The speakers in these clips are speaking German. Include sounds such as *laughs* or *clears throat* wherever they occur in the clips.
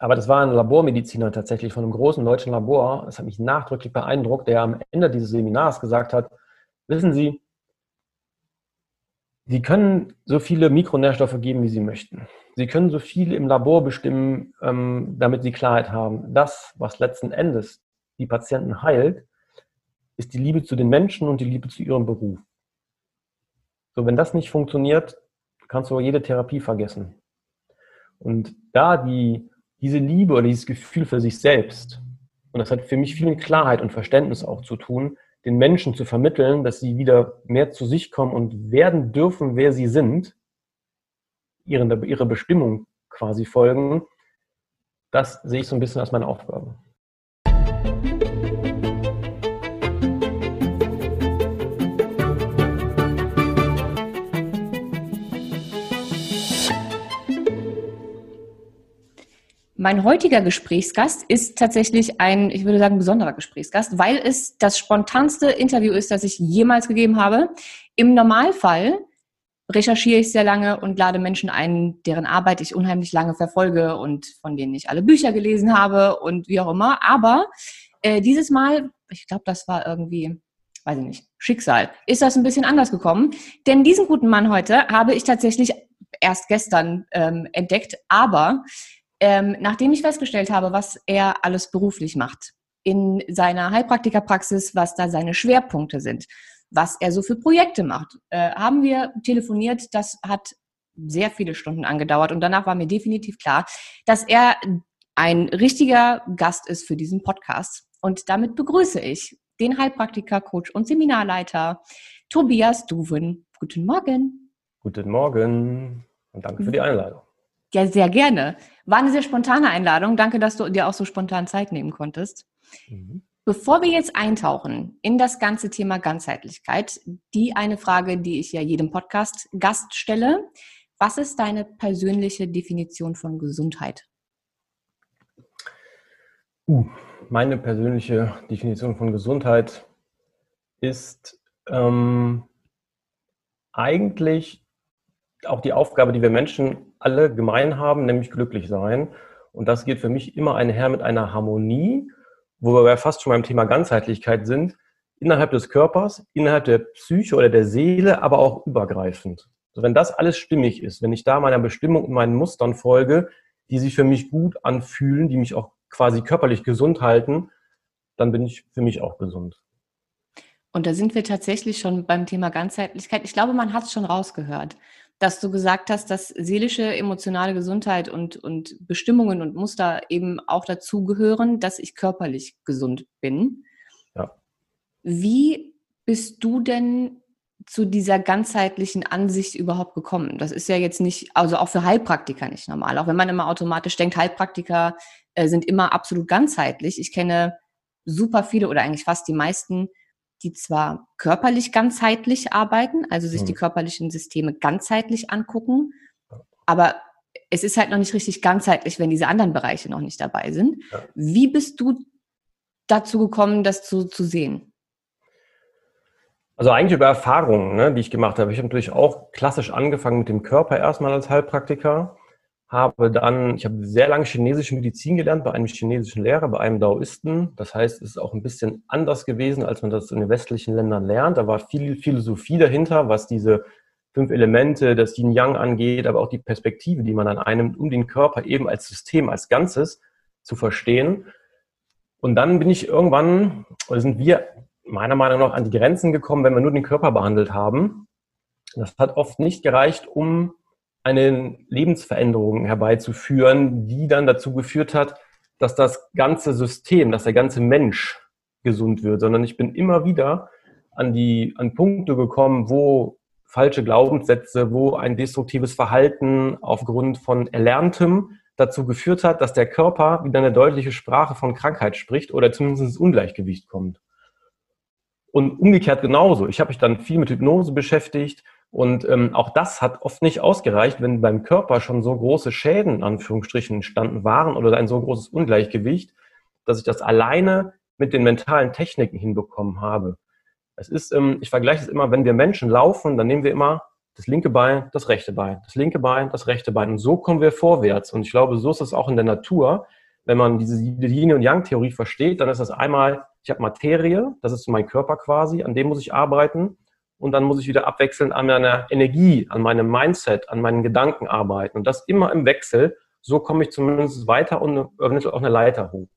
Aber das war ein Labormediziner tatsächlich von einem großen deutschen Labor. Das hat mich nachdrücklich beeindruckt, der am Ende dieses Seminars gesagt hat, wissen Sie, Sie können so viele Mikronährstoffe geben, wie Sie möchten. Sie können so viel im Labor bestimmen, ähm, damit Sie Klarheit haben. Das, was letzten Endes die Patienten heilt, ist die Liebe zu den Menschen und die Liebe zu ihrem Beruf. So, wenn das nicht funktioniert, kannst du jede Therapie vergessen. Und da die, diese Liebe oder dieses Gefühl für sich selbst, und das hat für mich viel mit Klarheit und Verständnis auch zu tun, den Menschen zu vermitteln, dass sie wieder mehr zu sich kommen und werden dürfen, wer sie sind, ihre, ihre Bestimmung quasi folgen, das sehe ich so ein bisschen als meine Aufgabe. Mein heutiger Gesprächsgast ist tatsächlich ein, ich würde sagen, besonderer Gesprächsgast, weil es das spontanste Interview ist, das ich jemals gegeben habe. Im Normalfall recherchiere ich sehr lange und lade Menschen ein, deren Arbeit ich unheimlich lange verfolge und von denen ich alle Bücher gelesen habe und wie auch immer. Aber äh, dieses Mal, ich glaube, das war irgendwie, weiß ich nicht, Schicksal, ist das ein bisschen anders gekommen. Denn diesen guten Mann heute habe ich tatsächlich erst gestern ähm, entdeckt, aber ähm, nachdem ich festgestellt habe, was er alles beruflich macht, in seiner Heilpraktikerpraxis, was da seine Schwerpunkte sind, was er so für Projekte macht, äh, haben wir telefoniert. Das hat sehr viele Stunden angedauert und danach war mir definitiv klar, dass er ein richtiger Gast ist für diesen Podcast. Und damit begrüße ich den Heilpraktiker, Coach und Seminarleiter Tobias Duven. Guten Morgen. Guten Morgen und danke für die Einladung. Ja, sehr gerne. War eine sehr spontane Einladung. Danke, dass du dir auch so spontan Zeit nehmen konntest. Mhm. Bevor wir jetzt eintauchen in das ganze Thema Ganzheitlichkeit, die eine Frage, die ich ja jedem Podcast Gast stelle. Was ist deine persönliche Definition von Gesundheit? Uh, meine persönliche Definition von Gesundheit ist ähm, eigentlich auch die Aufgabe, die wir Menschen alle gemein haben, nämlich glücklich sein. Und das geht für mich immer einher mit einer Harmonie, wo wir fast schon beim Thema Ganzheitlichkeit sind, innerhalb des Körpers, innerhalb der Psyche oder der Seele, aber auch übergreifend. Also wenn das alles stimmig ist, wenn ich da meiner Bestimmung und meinen Mustern folge, die sich für mich gut anfühlen, die mich auch quasi körperlich gesund halten, dann bin ich für mich auch gesund. Und da sind wir tatsächlich schon beim Thema Ganzheitlichkeit. Ich glaube, man hat es schon rausgehört dass du gesagt hast, dass seelische, emotionale Gesundheit und, und Bestimmungen und Muster eben auch dazu gehören, dass ich körperlich gesund bin. Ja. Wie bist du denn zu dieser ganzheitlichen Ansicht überhaupt gekommen? Das ist ja jetzt nicht, also auch für Heilpraktiker nicht normal. Auch wenn man immer automatisch denkt, Heilpraktiker äh, sind immer absolut ganzheitlich. Ich kenne super viele oder eigentlich fast die meisten, die zwar körperlich ganzheitlich arbeiten, also sich mhm. die körperlichen Systeme ganzheitlich angucken, aber es ist halt noch nicht richtig ganzheitlich, wenn diese anderen Bereiche noch nicht dabei sind. Ja. Wie bist du dazu gekommen, das zu, zu sehen? Also eigentlich über Erfahrungen, ne, die ich gemacht habe. Ich habe natürlich auch klassisch angefangen mit dem Körper erstmal als Heilpraktiker habe dann, ich habe sehr lange chinesische Medizin gelernt bei einem chinesischen Lehrer, bei einem Daoisten. Das heißt, es ist auch ein bisschen anders gewesen, als man das in den westlichen Ländern lernt. Da war viel Philosophie dahinter, was diese fünf Elemente, das Yin Yang angeht, aber auch die Perspektive, die man dann einnimmt, um den Körper eben als System, als Ganzes zu verstehen. Und dann bin ich irgendwann, oder sind wir meiner Meinung nach an die Grenzen gekommen, wenn wir nur den Körper behandelt haben. Das hat oft nicht gereicht, um eine Lebensveränderung herbeizuführen, die dann dazu geführt hat, dass das ganze System, dass der ganze Mensch gesund wird, sondern ich bin immer wieder an die an Punkte gekommen, wo falsche Glaubenssätze, wo ein destruktives Verhalten aufgrund von Erlerntem dazu geführt hat, dass der Körper wieder eine deutliche Sprache von Krankheit spricht oder zumindest ins Ungleichgewicht kommt. Und umgekehrt genauso. Ich habe mich dann viel mit Hypnose beschäftigt, und ähm, auch das hat oft nicht ausgereicht, wenn beim Körper schon so große Schäden, in Anführungsstrichen, entstanden waren oder ein so großes Ungleichgewicht, dass ich das alleine mit den mentalen Techniken hinbekommen habe. Es ist, ähm, ich vergleiche es immer, wenn wir Menschen laufen, dann nehmen wir immer das linke Bein, das rechte Bein, das linke Bein, das rechte Bein. Und so kommen wir vorwärts. Und ich glaube, so ist es auch in der Natur. Wenn man diese Yin- und Yang-Theorie versteht, dann ist das einmal, ich habe Materie, das ist mein Körper quasi, an dem muss ich arbeiten. Und dann muss ich wieder abwechselnd an meiner Energie, an meinem Mindset, an meinen Gedanken arbeiten. Und das immer im Wechsel. So komme ich zumindest weiter und eventuell auch eine Leiter hoch.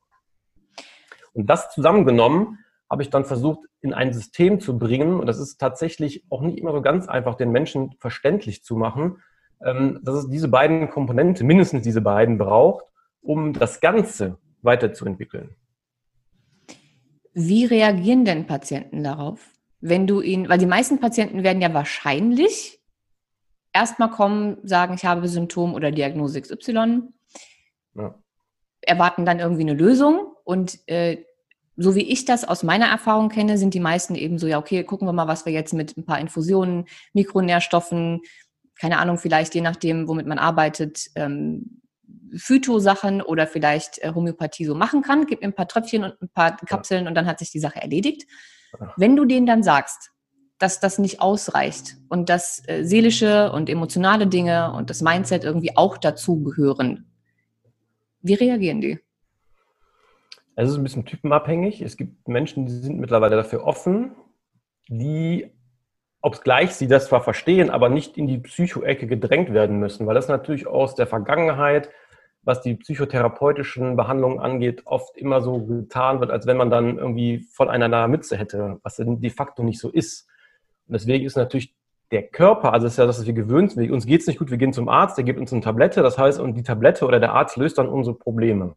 Und das zusammengenommen habe ich dann versucht, in ein System zu bringen. Und das ist tatsächlich auch nicht immer so ganz einfach, den Menschen verständlich zu machen, ähm, dass es diese beiden Komponenten, mindestens diese beiden, braucht, um das Ganze weiterzuentwickeln. Wie reagieren denn Patienten darauf? Wenn du ihn, weil die meisten Patienten werden ja wahrscheinlich erstmal kommen, sagen, ich habe Symptom oder Diagnose XY, ja. erwarten dann irgendwie eine Lösung und äh, so wie ich das aus meiner Erfahrung kenne, sind die meisten eben so, ja, okay, gucken wir mal, was wir jetzt mit ein paar Infusionen, Mikronährstoffen, keine Ahnung, vielleicht je nachdem, womit man arbeitet, ähm, Phytosachen oder vielleicht äh, Homöopathie so machen kann. Gib mir ein paar Tröpfchen und ein paar Kapseln und dann hat sich die Sache erledigt. Wenn du denen dann sagst, dass das nicht ausreicht und dass äh, seelische und emotionale Dinge und das Mindset irgendwie auch dazu gehören, wie reagieren die? Es ist ein bisschen typenabhängig. Es gibt Menschen, die sind mittlerweile dafür offen, die, ob es gleich sie das zwar verstehen, aber nicht in die Psychoecke gedrängt werden müssen, weil das natürlich aus der Vergangenheit, was die psychotherapeutischen Behandlungen angeht, oft immer so getan wird, als wenn man dann irgendwie voll einer Mütze hätte, was de facto nicht so ist. Und deswegen ist natürlich der Körper, also es ist ja das, was wir gewöhnt sind, uns geht es nicht gut, wir gehen zum Arzt, der gibt uns eine Tablette, das heißt, und die Tablette oder der Arzt löst dann unsere Probleme.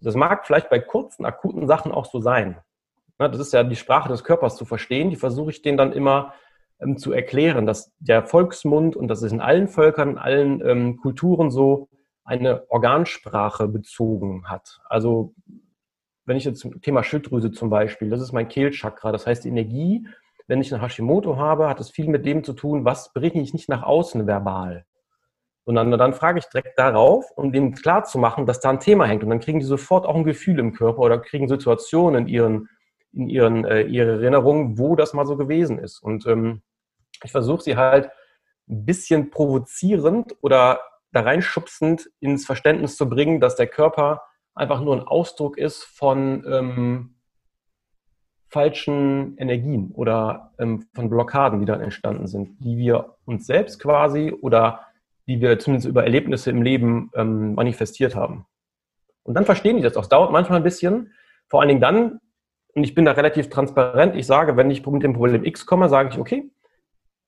Das mag vielleicht bei kurzen, akuten Sachen auch so sein. Das ist ja die Sprache des Körpers zu verstehen. Die versuche ich denen dann immer ähm, zu erklären, dass der Volksmund und das ist in allen Völkern, in allen ähm, Kulturen so eine Organsprache bezogen hat. Also wenn ich jetzt zum Thema Schilddrüse zum Beispiel, das ist mein Kehlchakra, das heißt Energie, wenn ich eine Hashimoto habe, hat es viel mit dem zu tun, was bringe ich nicht nach außen verbal. Sondern dann frage ich direkt darauf, um denen klarzumachen, dass da ein Thema hängt. Und dann kriegen die sofort auch ein Gefühl im Körper oder kriegen Situationen in ihren, in ihren äh, ihre Erinnerungen, wo das mal so gewesen ist. Und ähm, ich versuche sie halt ein bisschen provozierend oder da reinschubsend ins Verständnis zu bringen, dass der Körper einfach nur ein Ausdruck ist von ähm, falschen Energien oder ähm, von Blockaden, die dann entstanden sind, die wir uns selbst quasi oder die wir zumindest über Erlebnisse im Leben ähm, manifestiert haben. Und dann verstehen die das auch. Es dauert manchmal ein bisschen, vor allen Dingen dann, und ich bin da relativ transparent, ich sage, wenn ich mit dem Problem X komme, sage ich, okay,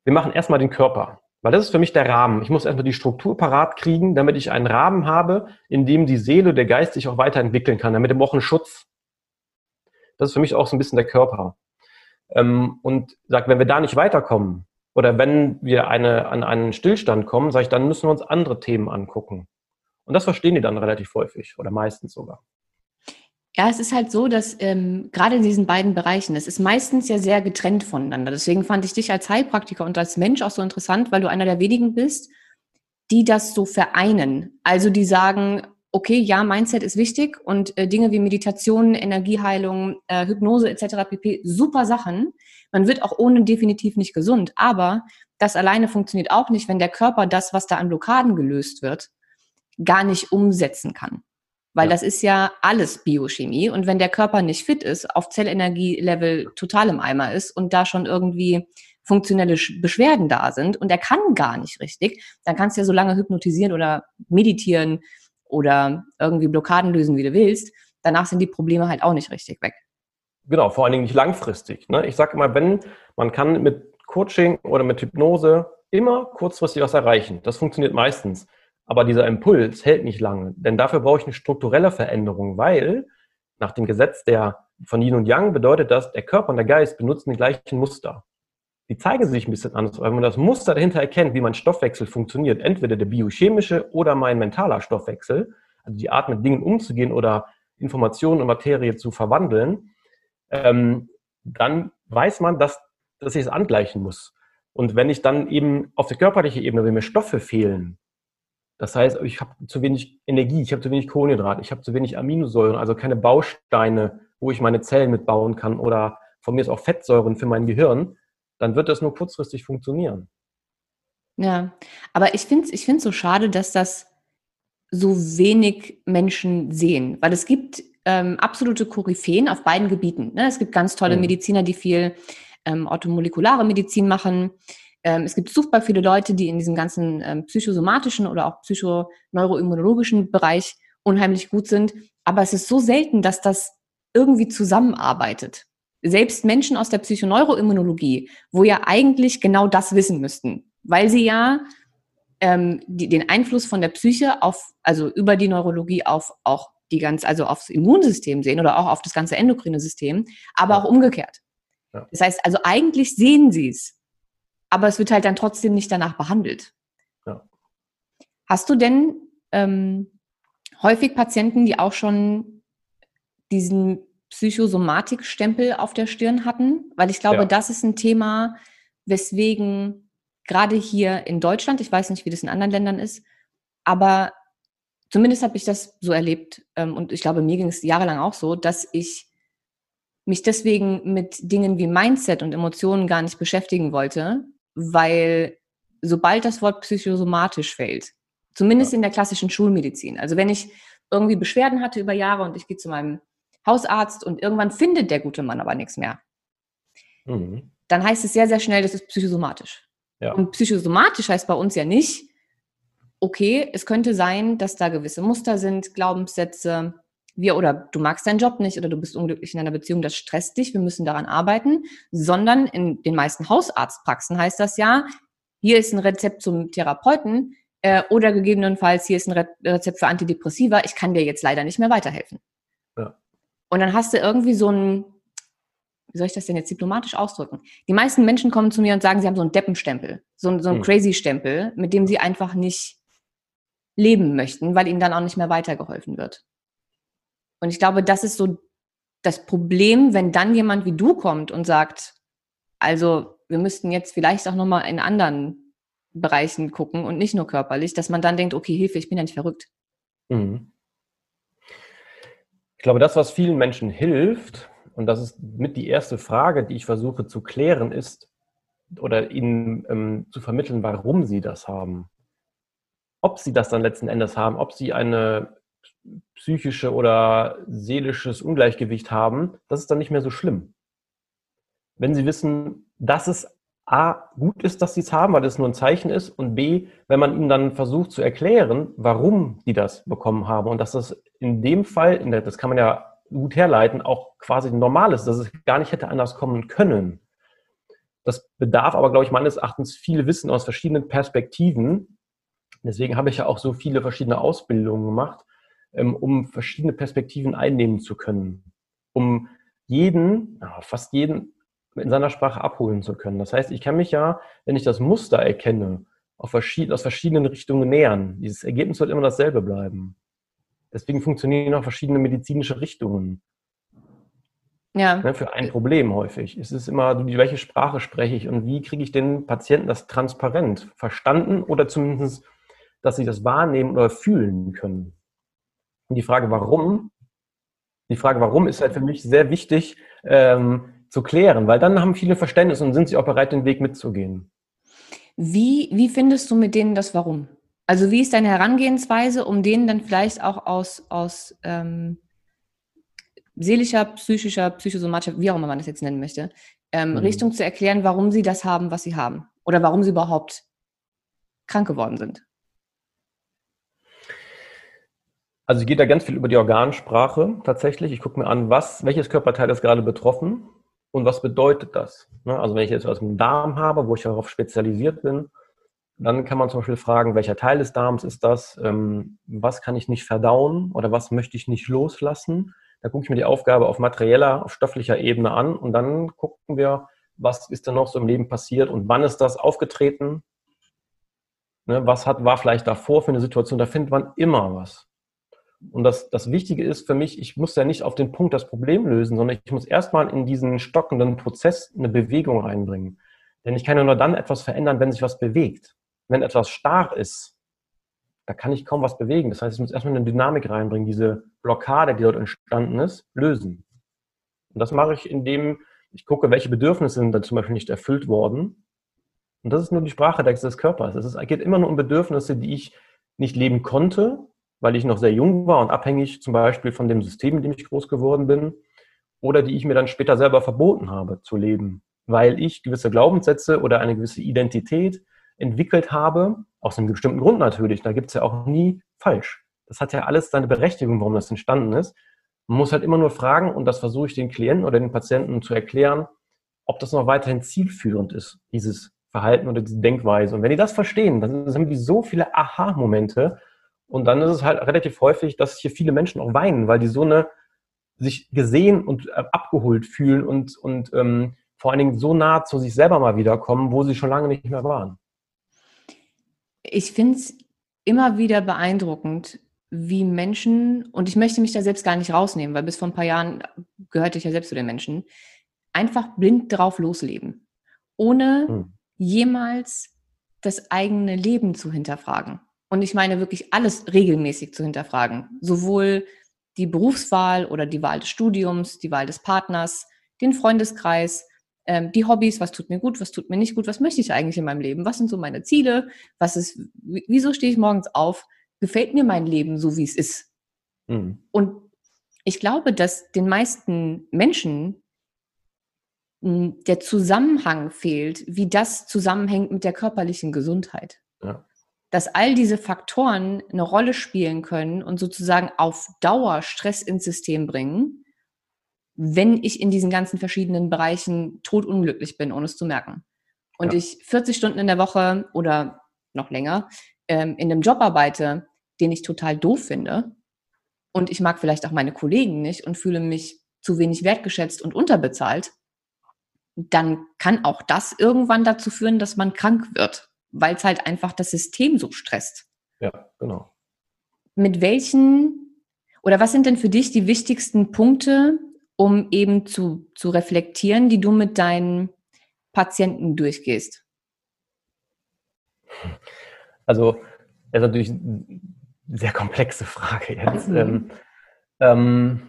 wir machen erstmal den Körper. Weil das ist für mich der Rahmen. Ich muss erstmal die Struktur parat kriegen, damit ich einen Rahmen habe, in dem die Seele, der Geist sich auch weiterentwickeln kann, damit im auch einen Schutz. Das ist für mich auch so ein bisschen der Körper. Ähm, und sagt, wenn wir da nicht weiterkommen, oder wenn wir eine, an einen Stillstand kommen, sage ich, dann müssen wir uns andere Themen angucken. Und das verstehen die dann relativ häufig oder meistens sogar. Ja, es ist halt so, dass ähm, gerade in diesen beiden Bereichen, es ist meistens ja sehr getrennt voneinander. Deswegen fand ich dich als Heilpraktiker und als Mensch auch so interessant, weil du einer der wenigen bist, die das so vereinen. Also die sagen, okay, ja, Mindset ist wichtig und äh, Dinge wie Meditation, Energieheilung, äh, Hypnose etc. pp. super Sachen. Man wird auch ohne definitiv nicht gesund, aber das alleine funktioniert auch nicht, wenn der Körper das, was da an Blockaden gelöst wird, gar nicht umsetzen kann. Weil ja. das ist ja alles Biochemie und wenn der Körper nicht fit ist, auf Zellenergielevel total im Eimer ist und da schon irgendwie funktionelle Beschwerden da sind und er kann gar nicht richtig, dann kannst du ja so lange hypnotisieren oder meditieren, oder irgendwie Blockaden lösen, wie du willst, danach sind die Probleme halt auch nicht richtig weg. Genau, vor allen Dingen nicht langfristig. Ne? Ich sage immer, wenn man kann mit Coaching oder mit Hypnose immer kurzfristig was erreichen. Das funktioniert meistens. Aber dieser Impuls hält nicht lange. Denn dafür brauche ich eine strukturelle Veränderung, weil nach dem Gesetz der von Yin und Yang bedeutet das, der Körper und der Geist benutzen die gleichen Muster die zeigen sich ein bisschen anders. Wenn man das Muster dahinter erkennt, wie mein Stoffwechsel funktioniert, entweder der biochemische oder mein mentaler Stoffwechsel, also die Art mit Dingen umzugehen oder Informationen und Materie zu verwandeln, ähm, dann weiß man, dass, dass ich es angleichen muss. Und wenn ich dann eben auf der körperlichen Ebene, wenn mir Stoffe fehlen, das heißt, ich habe zu wenig Energie, ich habe zu wenig Kohlenhydrat, ich habe zu wenig Aminosäuren, also keine Bausteine, wo ich meine Zellen mitbauen kann oder von mir ist auch Fettsäuren für mein Gehirn, dann wird das nur kurzfristig funktionieren. Ja, aber ich finde es ich find's so schade, dass das so wenig Menschen sehen, weil es gibt ähm, absolute Koryphäen auf beiden Gebieten. Ne? Es gibt ganz tolle mhm. Mediziner, die viel ähm, orthomolekulare Medizin machen. Ähm, es gibt super viele Leute, die in diesem ganzen ähm, psychosomatischen oder auch psychoneuroimmunologischen Bereich unheimlich gut sind. Aber es ist so selten, dass das irgendwie zusammenarbeitet. Selbst Menschen aus der Psychoneuroimmunologie, wo ja eigentlich genau das wissen müssten, weil sie ja ähm, die, den Einfluss von der Psyche auf, also über die Neurologie auf auch die ganz, also aufs Immunsystem sehen oder auch auf das ganze endokrine System, aber ja. auch umgekehrt. Ja. Das heißt, also eigentlich sehen sie es, aber es wird halt dann trotzdem nicht danach behandelt. Ja. Hast du denn ähm, häufig Patienten, die auch schon diesen Psychosomatik-Stempel auf der Stirn hatten? Weil ich glaube, das ist ein Thema, weswegen gerade hier in Deutschland, ich weiß nicht, wie das in anderen Ländern ist, aber zumindest habe ich das so erlebt ähm, und ich glaube, mir ging es jahrelang auch so, dass ich mich deswegen mit Dingen wie Mindset und Emotionen gar nicht beschäftigen wollte, weil sobald das Wort psychosomatisch fällt, zumindest ja. in der klassischen Schulmedizin, also wenn ich irgendwie Beschwerden hatte über Jahre und ich gehe zu meinem Hausarzt und irgendwann findet der gute Mann aber nichts mehr, mhm. dann heißt es sehr, sehr schnell, das ist psychosomatisch. Ja. Und psychosomatisch heißt bei uns ja nicht, okay, es könnte sein, dass da gewisse Muster sind, Glaubenssätze, wir oder du magst deinen Job nicht oder du bist unglücklich in einer Beziehung, das stresst dich, wir müssen daran arbeiten, sondern in den meisten Hausarztpraxen heißt das ja, hier ist ein Rezept zum Therapeuten äh, oder gegebenenfalls hier ist ein Re Rezept für Antidepressiva, ich kann dir jetzt leider nicht mehr weiterhelfen. Ja. Und dann hast du irgendwie so ein, wie soll ich das denn jetzt diplomatisch ausdrücken? Die meisten Menschen kommen zu mir und sagen, sie haben so einen Deppenstempel, so, so einen hm. Crazy-Stempel, mit dem sie einfach nicht leben möchten, weil ihnen dann auch nicht mehr weitergeholfen wird. Und ich glaube, das ist so das Problem, wenn dann jemand wie du kommt und sagt, also wir müssten jetzt vielleicht auch nochmal in anderen Bereichen gucken und nicht nur körperlich, dass man dann denkt, okay, Hilfe, ich bin ja nicht verrückt. Mhm. Ich glaube, das, was vielen Menschen hilft, und das ist mit die erste Frage, die ich versuche zu klären, ist oder ihnen ähm, zu vermitteln, warum sie das haben. Ob sie das dann letzten Endes haben, ob sie eine psychische oder seelisches Ungleichgewicht haben, das ist dann nicht mehr so schlimm. Wenn sie wissen, dass es A, gut ist, dass sie es haben, weil es nur ein Zeichen ist, und B, wenn man ihnen dann versucht zu erklären, warum die das bekommen haben und dass das in dem Fall, das kann man ja gut herleiten, auch quasi normal ist, dass es gar nicht hätte anders kommen können. Das bedarf aber, glaube ich, meines Erachtens viel Wissen aus verschiedenen Perspektiven. Deswegen habe ich ja auch so viele verschiedene Ausbildungen gemacht, um verschiedene Perspektiven einnehmen zu können, um jeden, fast jeden in seiner Sprache abholen zu können. Das heißt, ich kann mich ja, wenn ich das Muster erkenne, verschied aus verschiedenen Richtungen nähern. Dieses Ergebnis wird immer dasselbe bleiben. Deswegen funktionieren auch verschiedene medizinische Richtungen. Ja. Ne, für ein Problem häufig. Es ist immer, welche Sprache spreche ich und wie kriege ich den Patienten das transparent verstanden oder zumindest, dass sie das wahrnehmen oder fühlen können. Und die Frage, warum, die Frage, warum ist halt für mich sehr wichtig ähm, zu klären, weil dann haben viele Verständnis und sind sie auch bereit, den Weg mitzugehen. Wie, wie findest du mit denen das Warum? Also wie ist deine Herangehensweise, um denen dann vielleicht auch aus, aus ähm, seelischer, psychischer, psychosomatischer, wie auch immer man das jetzt nennen möchte, ähm, mhm. Richtung zu erklären, warum sie das haben, was sie haben? Oder warum sie überhaupt krank geworden sind? Also gehe da ganz viel über die Organsprache tatsächlich. Ich gucke mir an, was, welches Körperteil ist gerade betroffen und was bedeutet das. Ne? Also wenn ich jetzt was dem Darm habe, wo ich darauf spezialisiert bin, dann kann man zum Beispiel fragen, welcher Teil des Darms ist das, ähm, was kann ich nicht verdauen oder was möchte ich nicht loslassen. Da gucke ich mir die Aufgabe auf materieller, auf stofflicher Ebene an und dann gucken wir, was ist denn noch so im Leben passiert und wann ist das aufgetreten. Ne? Was hat, war vielleicht davor für eine Situation, da findet man immer was. Und das, das Wichtige ist für mich, ich muss ja nicht auf den Punkt das Problem lösen, sondern ich muss erstmal in diesen stockenden Prozess eine Bewegung reinbringen. Denn ich kann ja nur dann etwas verändern, wenn sich was bewegt. Wenn etwas starr ist, da kann ich kaum was bewegen. Das heißt, ich muss erstmal eine Dynamik reinbringen, diese Blockade, die dort entstanden ist, lösen. Und das mache ich, indem ich gucke, welche Bedürfnisse sind da zum Beispiel nicht erfüllt worden. Und das ist nur die Sprache des Körpers. Es geht immer nur um Bedürfnisse, die ich nicht leben konnte, weil ich noch sehr jung war und abhängig zum Beispiel von dem System, in dem ich groß geworden bin, oder die ich mir dann später selber verboten habe zu leben, weil ich gewisse Glaubenssätze oder eine gewisse Identität entwickelt habe, aus einem bestimmten Grund natürlich. Da gibt es ja auch nie falsch. Das hat ja alles seine Berechtigung, warum das entstanden ist. Man muss halt immer nur fragen, und das versuche ich den Klienten oder den Patienten zu erklären, ob das noch weiterhin zielführend ist, dieses Verhalten oder diese Denkweise. Und wenn die das verstehen, dann haben die so viele Aha-Momente. Und dann ist es halt relativ häufig, dass hier viele Menschen auch weinen, weil die so eine sich gesehen und äh, abgeholt fühlen und, und ähm, vor allen Dingen so nah zu sich selber mal wiederkommen, wo sie schon lange nicht mehr waren. Ich finde es immer wieder beeindruckend, wie Menschen, und ich möchte mich da selbst gar nicht rausnehmen, weil bis vor ein paar Jahren gehörte ich ja selbst zu den Menschen, einfach blind drauf losleben, ohne hm. jemals das eigene Leben zu hinterfragen. Und ich meine wirklich alles regelmäßig zu hinterfragen. Sowohl die Berufswahl oder die Wahl des Studiums, die Wahl des Partners, den Freundeskreis, ähm, die Hobbys, was tut mir gut, was tut mir nicht gut, was möchte ich eigentlich in meinem Leben, was sind so meine Ziele, was ist, wieso stehe ich morgens auf, gefällt mir mein Leben so, wie es ist. Mhm. Und ich glaube, dass den meisten Menschen der Zusammenhang fehlt, wie das zusammenhängt mit der körperlichen Gesundheit. Ja. Dass all diese Faktoren eine Rolle spielen können und sozusagen auf Dauer Stress ins System bringen, wenn ich in diesen ganzen verschiedenen Bereichen totunglücklich bin, ohne es zu merken. Und ja. ich 40 Stunden in der Woche oder noch länger ähm, in einem Job arbeite, den ich total doof finde, und ich mag vielleicht auch meine Kollegen nicht und fühle mich zu wenig wertgeschätzt und unterbezahlt, dann kann auch das irgendwann dazu führen, dass man krank wird, weil es halt einfach das System so stresst. Ja, genau. Mit welchen oder was sind denn für dich die wichtigsten Punkte, um eben zu, zu reflektieren, die du mit deinen Patienten durchgehst? Also, das ist natürlich eine sehr komplexe Frage jetzt. Mhm. Ähm, ähm,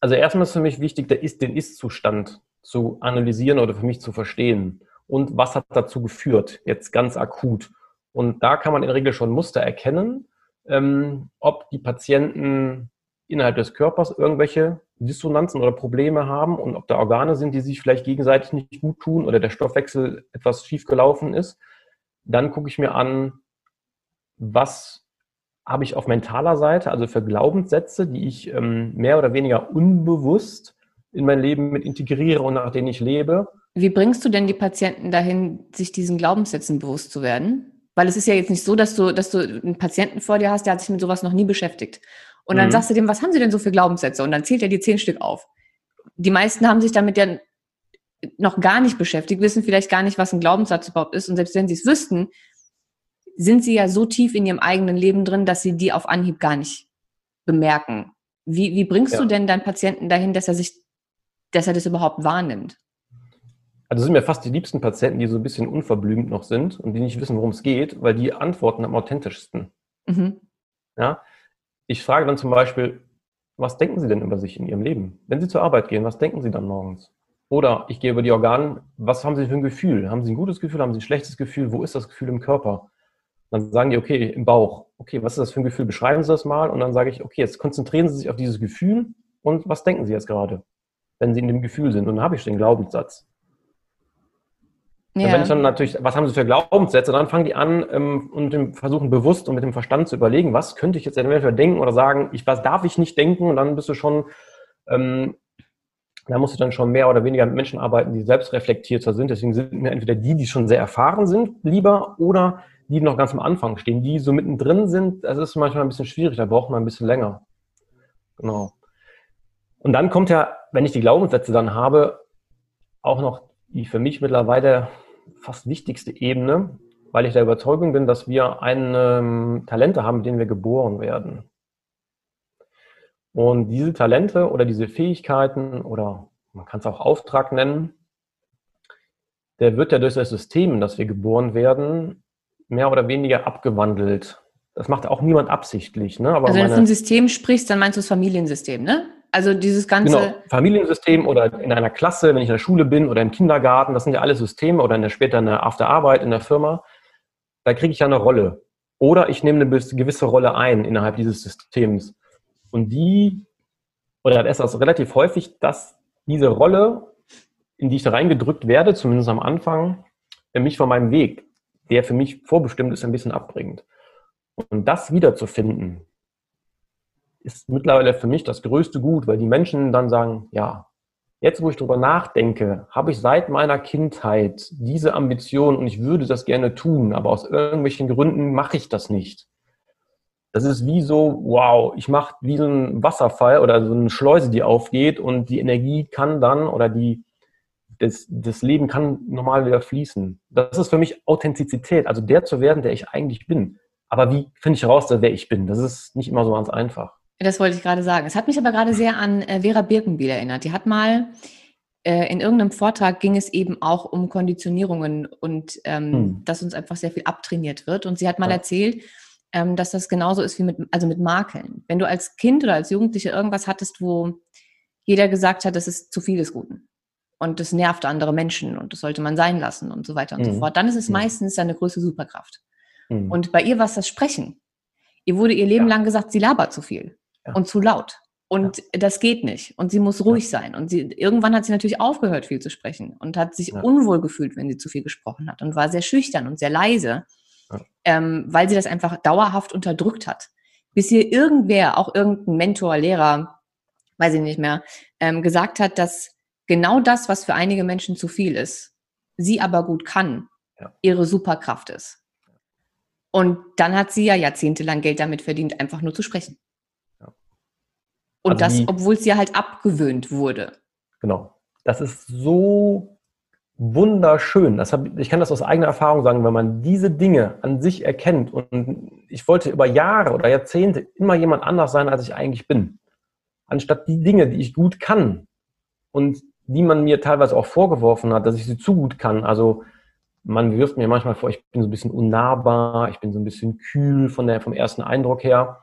also erstmal ist für mich wichtig, der ist, den Ist-Zustand zu analysieren oder für mich zu verstehen. Und was hat dazu geführt, jetzt ganz akut? Und da kann man in der Regel schon Muster erkennen, ähm, ob die Patienten innerhalb des Körpers irgendwelche Dissonanzen oder Probleme haben und ob da Organe sind, die sich vielleicht gegenseitig nicht gut tun oder der Stoffwechsel etwas schief gelaufen ist. Dann gucke ich mir an, was habe ich auf mentaler Seite, also für Glaubenssätze, die ich ähm, mehr oder weniger unbewusst in mein Leben mit integriere und nach denen ich lebe. Wie bringst du denn die Patienten dahin, sich diesen Glaubenssätzen bewusst zu werden? Weil es ist ja jetzt nicht so, dass du, dass du einen Patienten vor dir hast, der hat sich mit sowas noch nie beschäftigt. Und dann mhm. sagst du dem, was haben sie denn so für Glaubenssätze? Und dann zählt er dir zehn Stück auf. Die meisten haben sich damit ja noch gar nicht beschäftigt, wissen vielleicht gar nicht, was ein Glaubenssatz überhaupt ist. Und selbst wenn sie es wüssten, sind sie ja so tief in ihrem eigenen Leben drin, dass sie die auf Anhieb gar nicht bemerken. Wie, wie bringst ja. du denn deinen Patienten dahin, dass er sich, dass er das überhaupt wahrnimmt? Also sind mir fast die liebsten Patienten, die so ein bisschen unverblümt noch sind und die nicht wissen, worum es geht, weil die antworten am authentischsten. Mhm. Ja, ich frage dann zum Beispiel, was denken Sie denn über sich in Ihrem Leben? Wenn Sie zur Arbeit gehen, was denken Sie dann morgens? Oder ich gehe über die Organe, was haben Sie für ein Gefühl? Haben Sie ein gutes Gefühl? Haben Sie ein schlechtes Gefühl? Wo ist das Gefühl im Körper? Dann sagen die, okay, im Bauch. Okay, was ist das für ein Gefühl? Beschreiben Sie das mal. Und dann sage ich, okay, jetzt konzentrieren Sie sich auf dieses Gefühl und was denken Sie jetzt gerade, wenn Sie in dem Gefühl sind? Und dann habe ich den Glaubenssatz. Ja. wenn dann natürlich, was haben sie für Glaubenssätze, dann fangen die an ähm, und versuchen bewusst und mit dem Verstand zu überlegen, was könnte ich jetzt eventuell denken oder sagen, ich, was darf ich nicht denken und dann bist du schon, ähm, da musst du dann schon mehr oder weniger mit Menschen arbeiten, die selbst reflektierter sind. Deswegen sind mir entweder die, die schon sehr erfahren sind, lieber oder die noch ganz am Anfang stehen, die so mittendrin sind. Das ist manchmal ein bisschen schwierig, da braucht man ein bisschen länger. Genau. Und dann kommt ja, wenn ich die Glaubenssätze dann habe, auch noch die für mich mittlerweile fast wichtigste Ebene, weil ich der Überzeugung bin, dass wir ein ähm, Talente haben, mit denen wir geboren werden. Und diese Talente oder diese Fähigkeiten oder man kann es auch Auftrag nennen, der wird ja durch das System, in das wir geboren werden, mehr oder weniger abgewandelt. Das macht auch niemand absichtlich. Ne? Aber also wenn du von System sprichst, dann meinst du das Familiensystem, ne? Also dieses ganze. Genau, Familiensystem oder in einer Klasse, wenn ich in der Schule bin oder im Kindergarten, das sind ja alle Systeme oder in der, später in der Afterarbeit in der Firma. Da kriege ich ja eine Rolle. Oder ich nehme eine gewisse Rolle ein innerhalb dieses Systems. Und die, oder das ist das relativ häufig, dass diese Rolle, in die ich da reingedrückt werde, zumindest am Anfang, mich von meinem Weg, der für mich vorbestimmt ist, ein bisschen abbringt. Und das wiederzufinden, ist mittlerweile für mich das größte Gut, weil die Menschen dann sagen, ja, jetzt wo ich drüber nachdenke, habe ich seit meiner Kindheit diese Ambition und ich würde das gerne tun, aber aus irgendwelchen Gründen mache ich das nicht. Das ist wie so, wow, ich mache wie so ein Wasserfall oder so eine Schleuse, die aufgeht und die Energie kann dann oder die, das, das Leben kann normal wieder fließen. Das ist für mich Authentizität, also der zu werden, der ich eigentlich bin. Aber wie finde ich heraus, wer ich bin? Das ist nicht immer so ganz einfach. Das wollte ich gerade sagen. Es hat mich aber gerade sehr an äh, Vera Birkenbiel erinnert. Die hat mal äh, in irgendeinem Vortrag ging es eben auch um Konditionierungen und ähm, hm. dass uns einfach sehr viel abtrainiert wird. Und sie hat mal ja. erzählt, ähm, dass das genauso ist wie mit, also mit Makeln. Wenn du als Kind oder als Jugendliche irgendwas hattest, wo jeder gesagt hat, das ist zu viel des Guten und das nervt andere Menschen und das sollte man sein lassen und so weiter und mhm. so fort, dann ist es mhm. meistens eine größte Superkraft. Mhm. Und bei ihr war es das Sprechen. Ihr wurde ihr Leben ja. lang gesagt, sie labert zu viel ja. und zu laut. Und ja. das geht nicht. Und sie muss ruhig ja. sein. Und sie, irgendwann hat sie natürlich aufgehört, viel zu sprechen und hat sich unwohl gefühlt, wenn sie zu viel gesprochen hat und war sehr schüchtern und sehr leise, ähm, weil sie das einfach dauerhaft unterdrückt hat. Bis ihr irgendwer, auch irgendein Mentor, Lehrer, weiß ich nicht mehr, ähm, gesagt hat, dass genau das, was für einige Menschen zu viel ist, sie aber gut kann, ihre Superkraft ist. Und dann hat sie ja jahrzehntelang Geld damit verdient, einfach nur zu sprechen. Und also das, obwohl es ihr halt abgewöhnt wurde. Genau. Das ist so wunderschön. Das hab, ich kann das aus eigener Erfahrung sagen, wenn man diese Dinge an sich erkennt. Und ich wollte über Jahre oder Jahrzehnte immer jemand anders sein, als ich eigentlich bin. Anstatt die Dinge, die ich gut kann und die man mir teilweise auch vorgeworfen hat, dass ich sie zu gut kann. Also man wirft mir manchmal vor, ich bin so ein bisschen unnahbar, ich bin so ein bisschen kühl von der, vom ersten Eindruck her.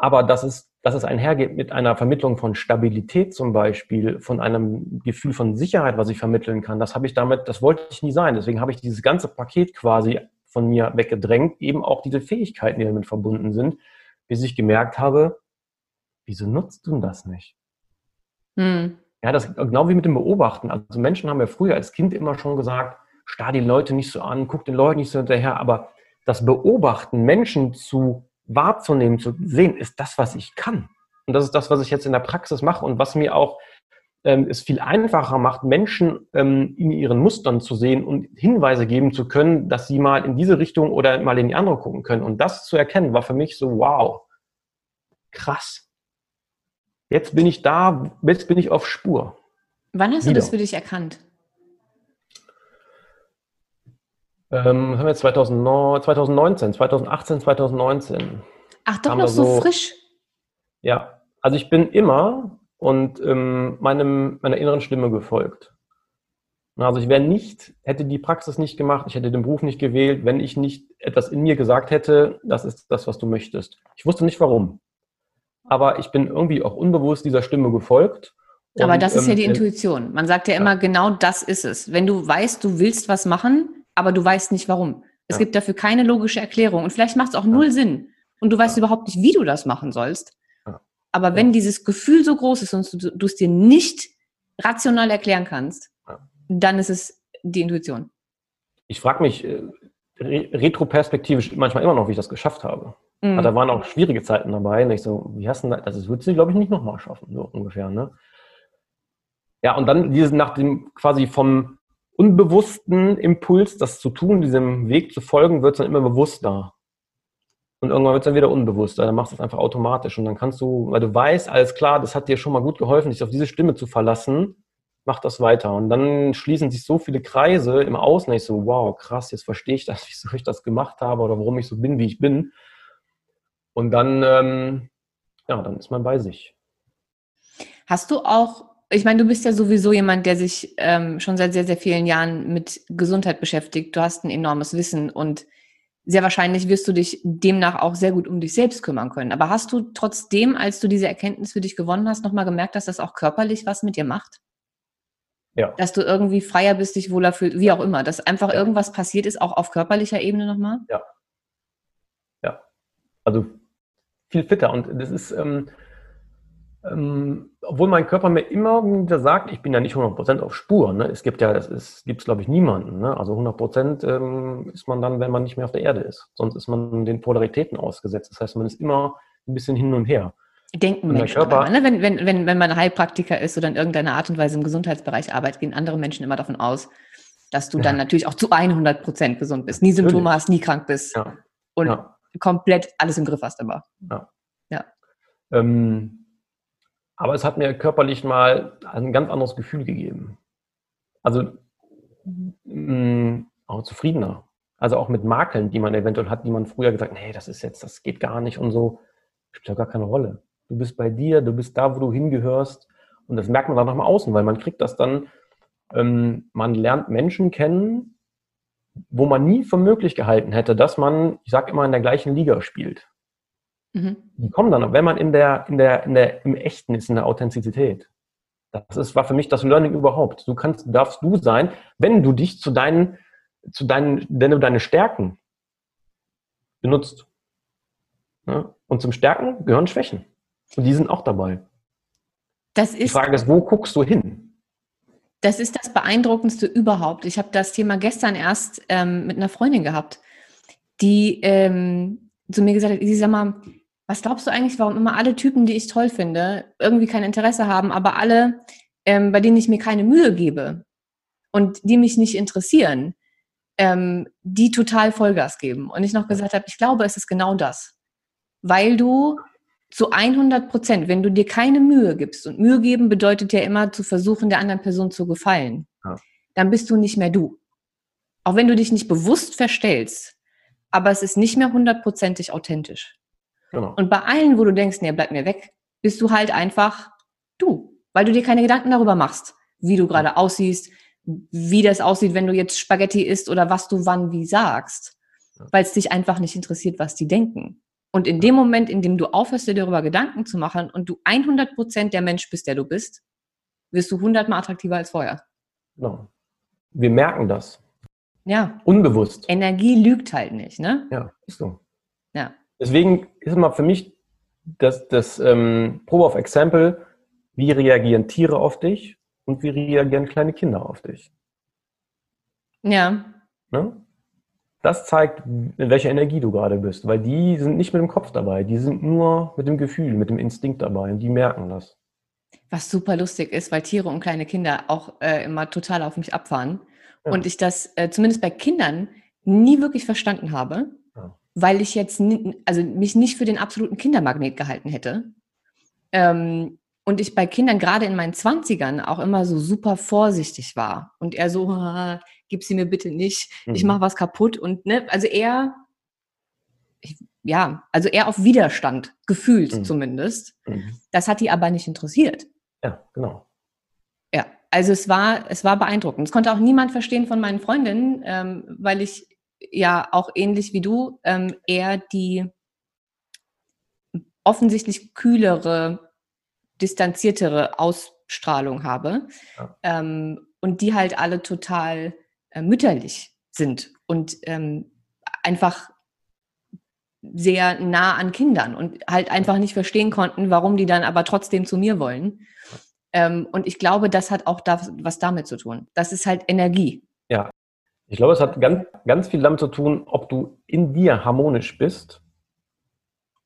Aber das ist dass es einhergeht mit einer Vermittlung von Stabilität zum Beispiel, von einem Gefühl von Sicherheit, was ich vermitteln kann. Das habe ich damit, das wollte ich nie sein. Deswegen habe ich dieses ganze Paket quasi von mir weggedrängt, eben auch diese Fähigkeiten, die damit verbunden sind, bis ich gemerkt habe, wieso nutzt du das nicht? Hm. Ja, das genau wie mit dem Beobachten. Also Menschen haben ja früher als Kind immer schon gesagt, starr die Leute nicht so an, guck den Leuten nicht so hinterher, aber das Beobachten, Menschen zu wahrzunehmen, zu sehen, ist das, was ich kann. Und das ist das, was ich jetzt in der Praxis mache und was mir auch ähm, es viel einfacher macht, Menschen ähm, in ihren Mustern zu sehen und Hinweise geben zu können, dass sie mal in diese Richtung oder mal in die andere gucken können. Und das zu erkennen, war für mich so, wow, krass. Jetzt bin ich da, jetzt bin ich auf Spur. Wann hast Wieder. du das für dich erkannt? Ähm, haben wir 2019, 2018, 2019. Ach, doch noch so, so, frisch. Ja, also ich bin immer und ähm, meinem, meiner inneren Stimme gefolgt. Also ich wäre nicht, hätte die Praxis nicht gemacht, ich hätte den Beruf nicht gewählt, wenn ich nicht etwas in mir gesagt hätte, das ist das, was du möchtest. Ich wusste nicht warum. Aber ich bin irgendwie auch unbewusst dieser Stimme gefolgt. Aber und, das ist ja die ähm, Intuition. Man sagt ja immer, ja. genau das ist es. Wenn du weißt, du willst was machen, aber du weißt nicht warum. Es ja. gibt dafür keine logische Erklärung und vielleicht macht es auch null ja. Sinn und du weißt ja. überhaupt nicht, wie du das machen sollst. Aber wenn dieses Gefühl so groß ist und du, du es dir nicht rational erklären kannst, dann ist es die Intuition. Ich frage mich äh, retroperspektivisch manchmal immer noch, wie ich das geschafft habe. Mhm. Also da waren auch schwierige Zeiten dabei. Und ich so, wie hast du das? Das würdest du, glaube ich, nicht nochmal schaffen, so ungefähr. Ne? Ja, und dann dieses nach dem quasi vom unbewussten Impuls, das zu tun, diesem Weg zu folgen, wird es dann immer bewusster. Und irgendwann wird es dann wieder unbewusster. Dann machst du es einfach automatisch. Und dann kannst du, weil du weißt, alles klar, das hat dir schon mal gut geholfen, dich auf diese Stimme zu verlassen, mach das weiter. Und dann schließen sich so viele Kreise im Außen. Ich so, wow, krass, jetzt verstehe ich das, *laughs* wieso ich das gemacht habe oder warum ich so bin, wie ich bin. Und dann, ähm, ja, dann ist man bei sich. Hast du auch ich meine, du bist ja sowieso jemand, der sich ähm, schon seit sehr, sehr vielen Jahren mit Gesundheit beschäftigt. Du hast ein enormes Wissen und sehr wahrscheinlich wirst du dich demnach auch sehr gut um dich selbst kümmern können. Aber hast du trotzdem, als du diese Erkenntnis für dich gewonnen hast, nochmal gemerkt, dass das auch körperlich was mit dir macht? Ja. Dass du irgendwie freier bist, dich wohler fühlst, wie auch immer. Dass einfach ja. irgendwas passiert ist, auch auf körperlicher Ebene nochmal? Ja. Ja. Also viel fitter. Und das ist, ähm, ähm, obwohl mein Körper mir immer wieder sagt, ich bin ja nicht 100% auf Spur. Ne? Es gibt ja, das gibt es glaube ich niemanden. Ne? Also 100% ähm, ist man dann, wenn man nicht mehr auf der Erde ist. Sonst ist man den Polaritäten ausgesetzt. Das heißt, man ist immer ein bisschen hin und her. Denken Menschen Körper, immer, ne? wenn, wenn, wenn, wenn man Heilpraktiker ist oder in irgendeiner Art und Weise im Gesundheitsbereich arbeitet, gehen andere Menschen immer davon aus, dass du ja. dann natürlich auch zu 100 Prozent gesund bist, nie Symptome natürlich. hast, nie krank bist ja. und ja. komplett alles im Griff hast immer. Ja. ja. Ähm, aber es hat mir körperlich mal ein ganz anderes Gefühl gegeben. Also mh, mm, auch zufriedener. Also auch mit Makeln, die man eventuell hat, die man früher gesagt, nee, das ist jetzt, das geht gar nicht und so, spielt ja gar keine Rolle. Du bist bei dir, du bist da, wo du hingehörst. Und das merkt man dann nochmal außen, weil man kriegt das dann, ähm, man lernt Menschen kennen, wo man nie für möglich gehalten hätte, dass man, ich sag immer, in der gleichen Liga spielt. Mhm. Die kommen dann, wenn man in der, in der, in der, im Echten ist, in der Authentizität. Das ist, war für mich das Learning überhaupt. Du kannst, darfst du sein, wenn du dich zu deinen, zu deinen, wenn du deine Stärken benutzt. Ja? Und zum Stärken gehören Schwächen. Und die sind auch dabei. Das ist, die Frage ist, wo guckst du hin? Das ist das Beeindruckendste überhaupt. Ich habe das Thema gestern erst ähm, mit einer Freundin gehabt, die ähm, zu mir gesagt hat, sie sag mal, was glaubst du eigentlich, warum immer alle Typen, die ich toll finde, irgendwie kein Interesse haben, aber alle, ähm, bei denen ich mir keine Mühe gebe und die mich nicht interessieren, ähm, die total Vollgas geben. Und ich noch gesagt habe, ich glaube, es ist genau das. Weil du zu 100 Prozent, wenn du dir keine Mühe gibst, und Mühe geben bedeutet ja immer zu versuchen, der anderen Person zu gefallen, ja. dann bist du nicht mehr du. Auch wenn du dich nicht bewusst verstellst, aber es ist nicht mehr hundertprozentig authentisch. Genau. Und bei allen, wo du denkst, nee, bleib mir weg, bist du halt einfach du, weil du dir keine Gedanken darüber machst, wie du gerade aussiehst, wie das aussieht, wenn du jetzt Spaghetti isst oder was du wann wie sagst, weil es dich einfach nicht interessiert, was die denken. Und in dem Moment, in dem du aufhörst, dir darüber Gedanken zu machen und du 100 Prozent der Mensch bist, der du bist, wirst du hundertmal attraktiver als vorher. Genau. Wir merken das. Ja. Unbewusst. Energie lügt halt nicht, ne? Ja, ist so. Ja. Deswegen ist immer für mich das, das ähm, Probe of Example, wie reagieren Tiere auf dich und wie reagieren kleine Kinder auf dich. Ja. Ne? das zeigt, in welcher Energie du gerade bist, weil die sind nicht mit dem Kopf dabei, die sind nur mit dem Gefühl, mit dem Instinkt dabei und die merken das. Was super lustig ist, weil Tiere und kleine Kinder auch äh, immer total auf mich abfahren ja. und ich das äh, zumindest bei Kindern nie wirklich verstanden habe. Weil ich jetzt also mich nicht für den absoluten Kindermagnet gehalten hätte. Ähm, und ich bei Kindern gerade in meinen Zwanzigern auch immer so super vorsichtig war und eher so, gib sie mir bitte nicht, mhm. ich mache was kaputt und ne, also eher, ich, ja, also eher auf Widerstand, gefühlt mhm. zumindest. Mhm. Das hat die aber nicht interessiert. Ja, genau. Ja, also es war, es war beeindruckend. Es konnte auch niemand verstehen von meinen Freundinnen, ähm, weil ich ja auch ähnlich wie du ähm, eher die offensichtlich kühlere, distanziertere Ausstrahlung habe. Ja. Ähm, und die halt alle total äh, mütterlich sind und ähm, einfach sehr nah an Kindern und halt einfach nicht verstehen konnten, warum die dann aber trotzdem zu mir wollen. Ähm, und ich glaube, das hat auch da, was damit zu tun. Das ist halt Energie. Ja, ich glaube, es hat ganz, ganz viel damit zu tun, ob du in dir harmonisch bist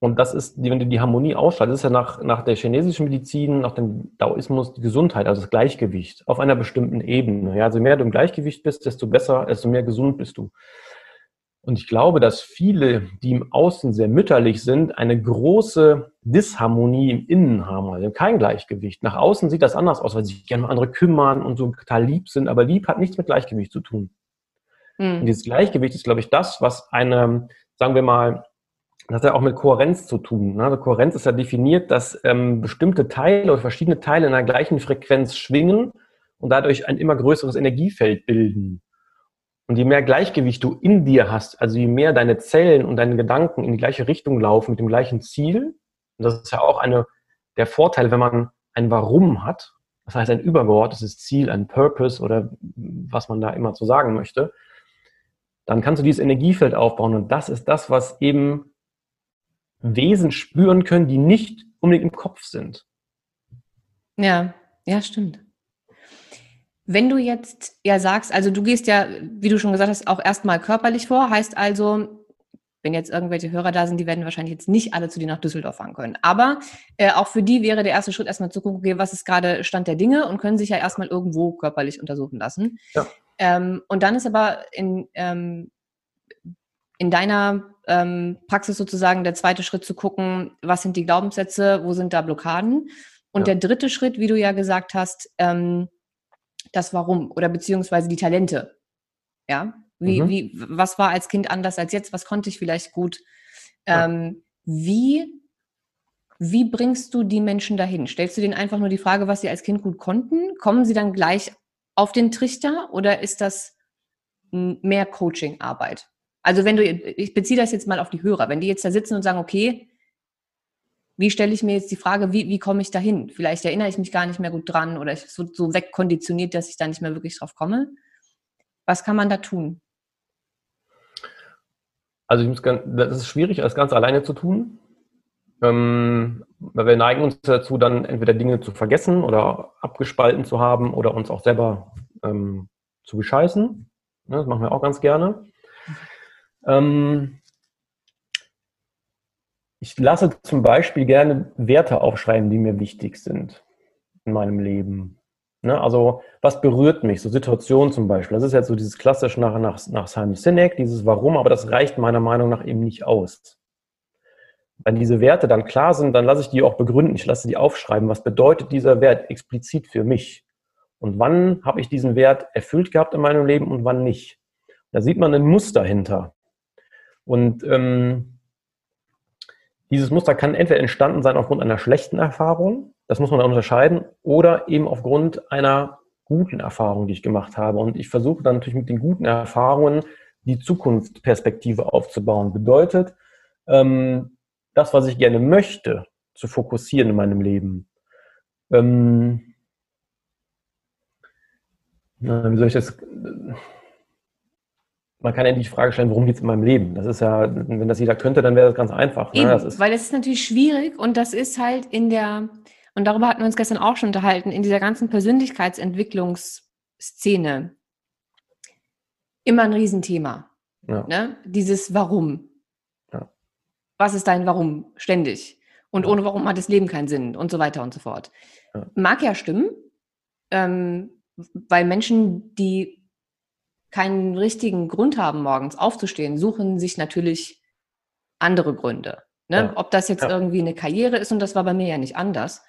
und das ist, wenn du die Harmonie ausstrahlst, das ist ja nach, nach der chinesischen Medizin, nach dem Daoismus die Gesundheit, also das Gleichgewicht auf einer bestimmten Ebene. Ja, also mehr du im Gleichgewicht bist, desto besser, desto mehr gesund bist du. Und ich glaube, dass viele, die im Außen sehr mütterlich sind, eine große Disharmonie im Innen haben, also kein Gleichgewicht. Nach außen sieht das anders aus, weil sie sich gerne um andere kümmern und so total lieb sind, aber lieb hat nichts mit Gleichgewicht zu tun. Mhm. Und dieses Gleichgewicht ist, glaube ich, das, was eine, sagen wir mal, das hat ja auch mit Kohärenz zu tun. Ne? Also Kohärenz ist ja definiert, dass ähm, bestimmte Teile oder verschiedene Teile in der gleichen Frequenz schwingen und dadurch ein immer größeres Energiefeld bilden. Und je mehr Gleichgewicht du in dir hast, also je mehr deine Zellen und deine Gedanken in die gleiche Richtung laufen, mit dem gleichen Ziel, und das ist ja auch eine, der Vorteil, wenn man ein Warum hat, das heißt ein übergeordnetes Ziel, ein Purpose oder was man da immer zu sagen möchte, dann kannst du dieses Energiefeld aufbauen. Und das ist das, was eben Wesen spüren können, die nicht unbedingt im Kopf sind. Ja, ja, stimmt. Wenn du jetzt ja sagst, also du gehst ja, wie du schon gesagt hast, auch erstmal körperlich vor, heißt also, wenn jetzt irgendwelche Hörer da sind, die werden wahrscheinlich jetzt nicht alle zu dir nach Düsseldorf fahren können. Aber äh, auch für die wäre der erste Schritt erstmal zu gucken, okay, was ist gerade Stand der Dinge und können sich ja erstmal irgendwo körperlich untersuchen lassen. Ja. Ähm, und dann ist aber in, ähm, in deiner ähm, Praxis sozusagen der zweite Schritt zu gucken, was sind die Glaubenssätze, wo sind da Blockaden. Und ja. der dritte Schritt, wie du ja gesagt hast, ähm, das Warum oder beziehungsweise die Talente. Ja, wie, mhm. wie, was war als Kind anders als jetzt? Was konnte ich vielleicht gut? Ähm, Wie, wie bringst du die Menschen dahin? Stellst du denen einfach nur die Frage, was sie als Kind gut konnten? Kommen sie dann gleich auf den Trichter oder ist das mehr Coaching-Arbeit? Also wenn du, ich beziehe das jetzt mal auf die Hörer, wenn die jetzt da sitzen und sagen, okay, wie stelle ich mir jetzt die Frage, wie, wie komme ich dahin? Vielleicht erinnere ich mich gar nicht mehr gut dran oder ich so, so wegkonditioniert, dass ich da nicht mehr wirklich drauf komme. Was kann man da tun? Also ich muss ganz, das ist schwierig, das ganz alleine zu tun. Ähm, wir neigen uns dazu, dann entweder Dinge zu vergessen oder abgespalten zu haben oder uns auch selber ähm, zu bescheißen. Ja, das machen wir auch ganz gerne. Ähm, ich lasse zum Beispiel gerne Werte aufschreiben, die mir wichtig sind in meinem Leben. Ne? Also, was berührt mich? So Situationen zum Beispiel. Das ist jetzt so dieses klassische nach, nach, nach Simon Sinek, dieses Warum, aber das reicht meiner Meinung nach eben nicht aus. Wenn diese Werte dann klar sind, dann lasse ich die auch begründen. Ich lasse die aufschreiben. Was bedeutet dieser Wert explizit für mich? Und wann habe ich diesen Wert erfüllt gehabt in meinem Leben und wann nicht? Da sieht man ein Muster hinter. Und ähm, dieses Muster kann entweder entstanden sein aufgrund einer schlechten Erfahrung, das muss man unterscheiden, oder eben aufgrund einer guten Erfahrung, die ich gemacht habe. Und ich versuche dann natürlich mit den guten Erfahrungen die Zukunftsperspektive aufzubauen. Bedeutet, ähm, das, was ich gerne möchte, zu fokussieren in meinem Leben. Ähm, wie soll ich das? man kann endlich die Frage stellen, worum geht es in meinem Leben? Das ist ja, wenn das jeder könnte, dann wäre das ganz einfach. Ne? Eben, das ist weil das ist natürlich schwierig und das ist halt in der, und darüber hatten wir uns gestern auch schon unterhalten, in dieser ganzen Persönlichkeitsentwicklungsszene immer ein Riesenthema. Ja. Ne? Dieses Warum. Was ist dein Warum? Ständig. Und ohne Warum hat das Leben keinen Sinn und so weiter und so fort. Mag ja stimmen, ähm, weil Menschen, die keinen richtigen Grund haben, morgens aufzustehen, suchen sich natürlich andere Gründe. Ne? Ja. Ob das jetzt ja. irgendwie eine Karriere ist, und das war bei mir ja nicht anders,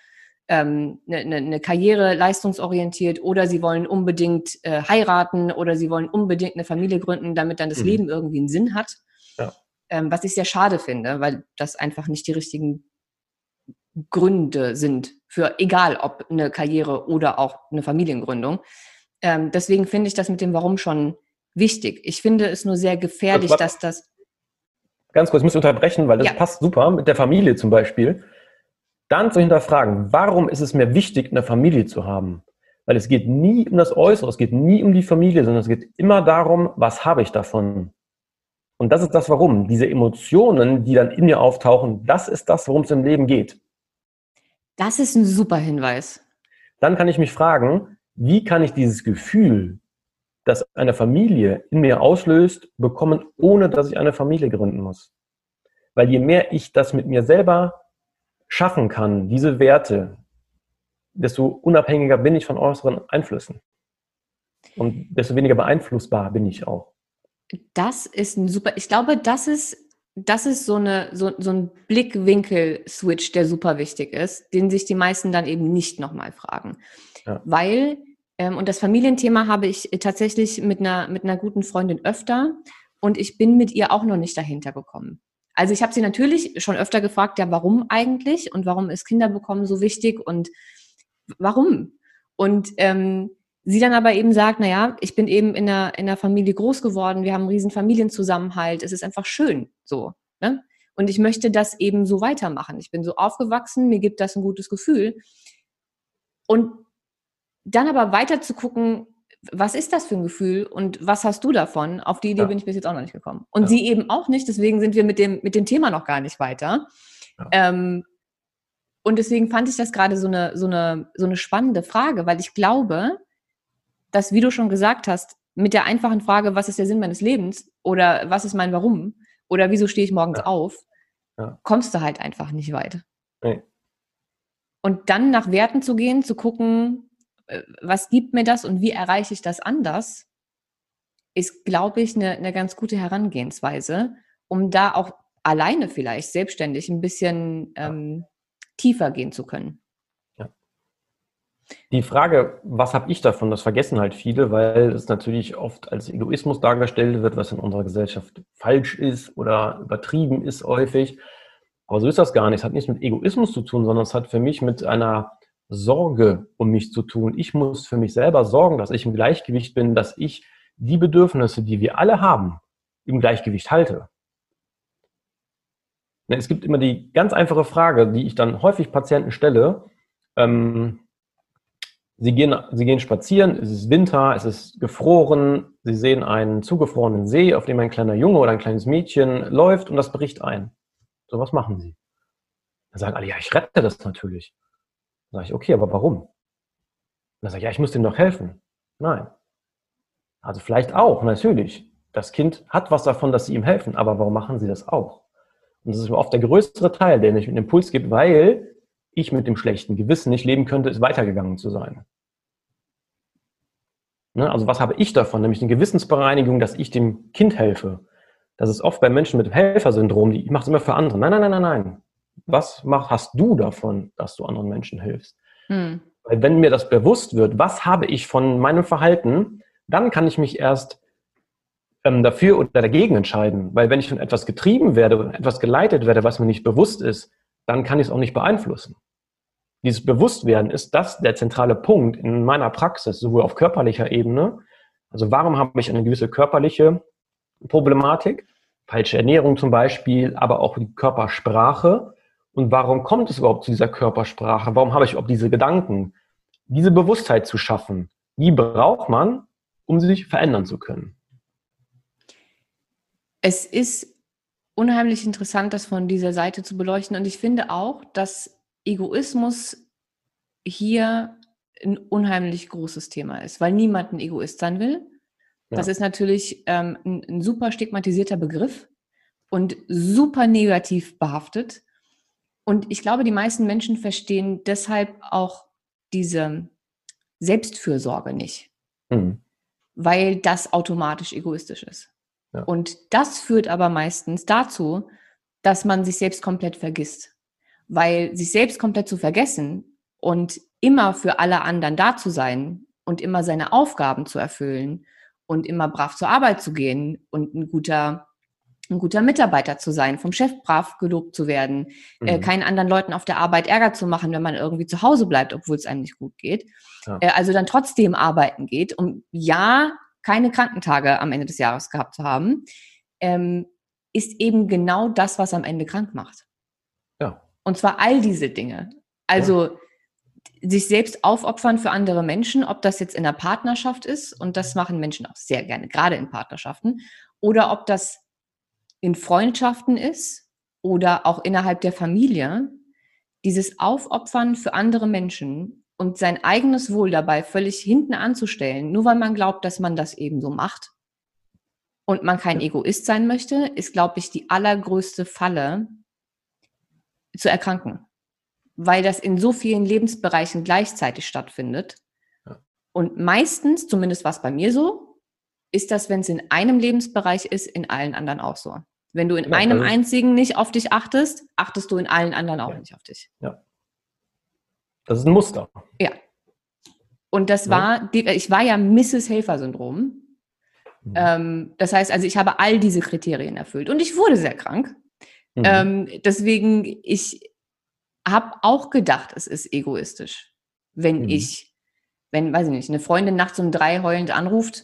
ähm, eine, eine, eine Karriere leistungsorientiert oder sie wollen unbedingt äh, heiraten oder sie wollen unbedingt eine Familie gründen, damit dann das mhm. Leben irgendwie einen Sinn hat. Ja. Ähm, was ich sehr schade finde, weil das einfach nicht die richtigen Gründe sind für egal ob eine Karriere oder auch eine Familiengründung. Ähm, deswegen finde ich das mit dem Warum schon wichtig. Ich finde es nur sehr gefährlich, also, dass das. Ganz kurz, ich muss unterbrechen, weil das ja. passt super mit der Familie zum Beispiel. Dann zu hinterfragen, warum ist es mir wichtig, eine Familie zu haben? Weil es geht nie um das Äußere, es geht nie um die Familie, sondern es geht immer darum, was habe ich davon? Und das ist das Warum. Diese Emotionen, die dann in mir auftauchen, das ist das, worum es im Leben geht. Das ist ein super Hinweis. Dann kann ich mich fragen, wie kann ich dieses Gefühl, das eine Familie in mir auslöst, bekommen, ohne dass ich eine Familie gründen muss? Weil je mehr ich das mit mir selber schaffen kann, diese Werte, desto unabhängiger bin ich von äußeren Einflüssen. Und desto weniger beeinflussbar bin ich auch. Das ist ein super, ich glaube, das ist, das ist so, eine, so, so ein Blickwinkel-Switch, der super wichtig ist, den sich die meisten dann eben nicht nochmal fragen. Ja. Weil, ähm, und das Familienthema habe ich tatsächlich mit einer, mit einer guten Freundin öfter und ich bin mit ihr auch noch nicht dahinter gekommen. Also ich habe sie natürlich schon öfter gefragt, ja, warum eigentlich und warum ist Kinderbekommen so wichtig und warum? Und ähm, sie dann aber eben sagt, naja, ich bin eben in einer, in einer Familie groß geworden, wir haben einen riesen Familienzusammenhalt, es ist einfach schön so. Ne? Und ich möchte das eben so weitermachen. Ich bin so aufgewachsen, mir gibt das ein gutes Gefühl. Und dann aber weiter zu gucken, was ist das für ein Gefühl und was hast du davon? Auf die Idee ja. bin ich bis jetzt auch noch nicht gekommen. Und ja. sie eben auch nicht, deswegen sind wir mit dem, mit dem Thema noch gar nicht weiter. Ja. Ähm, und deswegen fand ich das gerade so eine, so, eine, so eine spannende Frage, weil ich glaube, dass, wie du schon gesagt hast, mit der einfachen Frage, was ist der Sinn meines Lebens oder was ist mein Warum oder wieso stehe ich morgens auf, kommst du halt einfach nicht weit. Nee. Und dann nach Werten zu gehen, zu gucken, äh, was gibt mir das und wie erreiche ich das anders, ist, glaube ich, eine, eine ganz gute Herangehensweise, um da auch alleine vielleicht selbstständig ein bisschen ähm, tiefer gehen zu können. Die Frage, was habe ich davon, das vergessen halt viele, weil es natürlich oft als Egoismus dargestellt wird, was in unserer Gesellschaft falsch ist oder übertrieben ist häufig. Aber so ist das gar nicht. Es hat nichts mit Egoismus zu tun, sondern es hat für mich mit einer Sorge um mich zu tun. Ich muss für mich selber sorgen, dass ich im Gleichgewicht bin, dass ich die Bedürfnisse, die wir alle haben, im Gleichgewicht halte. Es gibt immer die ganz einfache Frage, die ich dann häufig Patienten stelle. Ähm, sie, gehen, sie gehen spazieren, es ist Winter, es ist gefroren, sie sehen einen zugefrorenen See, auf dem ein kleiner Junge oder ein kleines Mädchen läuft und das bricht ein. So, was machen sie? Dann sagen alle, ja, ich rette das natürlich. Dann sage ich, okay, aber warum? Dann sage ich, ja, ich muss dem doch helfen. Nein. Also vielleicht auch, natürlich. Das Kind hat was davon, dass sie ihm helfen, aber warum machen sie das auch? Und das ist oft der größere Teil, der mich einen Impuls gibt, weil ich mit dem schlechten Gewissen nicht leben könnte, es weitergegangen zu sein. Ne? Also was habe ich davon? Nämlich eine Gewissensbereinigung, dass ich dem Kind helfe. Das ist oft bei Menschen mit Helfersyndrom, die, ich mache es immer für andere. Nein, nein, nein, nein, nein. Was mach, hast du davon, dass du anderen Menschen hilfst? Hm. Weil wenn mir das bewusst wird, was habe ich von meinem Verhalten, dann kann ich mich erst ähm, dafür oder dagegen entscheiden. Weil wenn ich von etwas getrieben werde und etwas geleitet werde, was mir nicht bewusst ist, dann kann ich es auch nicht beeinflussen. Dieses Bewusstwerden ist das der zentrale Punkt in meiner Praxis, sowohl auf körperlicher Ebene. Also warum habe ich eine gewisse körperliche Problematik, falsche Ernährung zum Beispiel, aber auch die Körpersprache. Und warum kommt es überhaupt zu dieser Körpersprache? Warum habe ich überhaupt diese Gedanken? Diese Bewusstheit zu schaffen, die braucht man, um sich verändern zu können. Es ist unheimlich interessant, das von dieser Seite zu beleuchten. Und ich finde auch, dass Egoismus hier ein unheimlich großes Thema ist, weil niemand ein Egoist sein will. Ja. Das ist natürlich ähm, ein, ein super stigmatisierter Begriff und super negativ behaftet. Und ich glaube, die meisten Menschen verstehen deshalb auch diese Selbstfürsorge nicht, mhm. weil das automatisch egoistisch ist. Ja. Und das führt aber meistens dazu, dass man sich selbst komplett vergisst. Weil sich selbst komplett zu vergessen und immer für alle anderen da zu sein und immer seine Aufgaben zu erfüllen und immer brav zur Arbeit zu gehen und ein guter, ein guter Mitarbeiter zu sein, vom Chef brav gelobt zu werden, äh, mhm. äh, keinen anderen Leuten auf der Arbeit Ärger zu machen, wenn man irgendwie zu Hause bleibt, obwohl es einem nicht gut geht. Ja. Äh, also dann trotzdem arbeiten geht, um ja keine Krankentage am Ende des Jahres gehabt zu haben, ähm, ist eben genau das, was am Ende krank macht. Und zwar all diese Dinge. Also ja. sich selbst aufopfern für andere Menschen, ob das jetzt in der Partnerschaft ist, und das machen Menschen auch sehr gerne, gerade in Partnerschaften, oder ob das in Freundschaften ist oder auch innerhalb der Familie, dieses Aufopfern für andere Menschen und sein eigenes Wohl dabei völlig hinten anzustellen, nur weil man glaubt, dass man das eben so macht und man kein Egoist sein möchte, ist, glaube ich, die allergrößte Falle zu erkranken weil das in so vielen Lebensbereichen gleichzeitig stattfindet. Ja. Und meistens, zumindest war es bei mir so, ist das, wenn es in einem Lebensbereich ist, in allen anderen auch so. Wenn du in ja, einem also einzigen nicht auf dich achtest, achtest du in allen anderen auch ja. nicht auf dich. Ja. Das ist ein Muster. Ja. Und das war, ich war ja Mrs. Helfer-Syndrom. Mhm. Ähm, das heißt, also ich habe all diese Kriterien erfüllt und ich wurde sehr krank. Mhm. Ähm, deswegen, ich habe auch gedacht, es ist egoistisch, wenn mhm. ich wenn, weiß ich nicht, eine Freundin nachts um drei heulend anruft,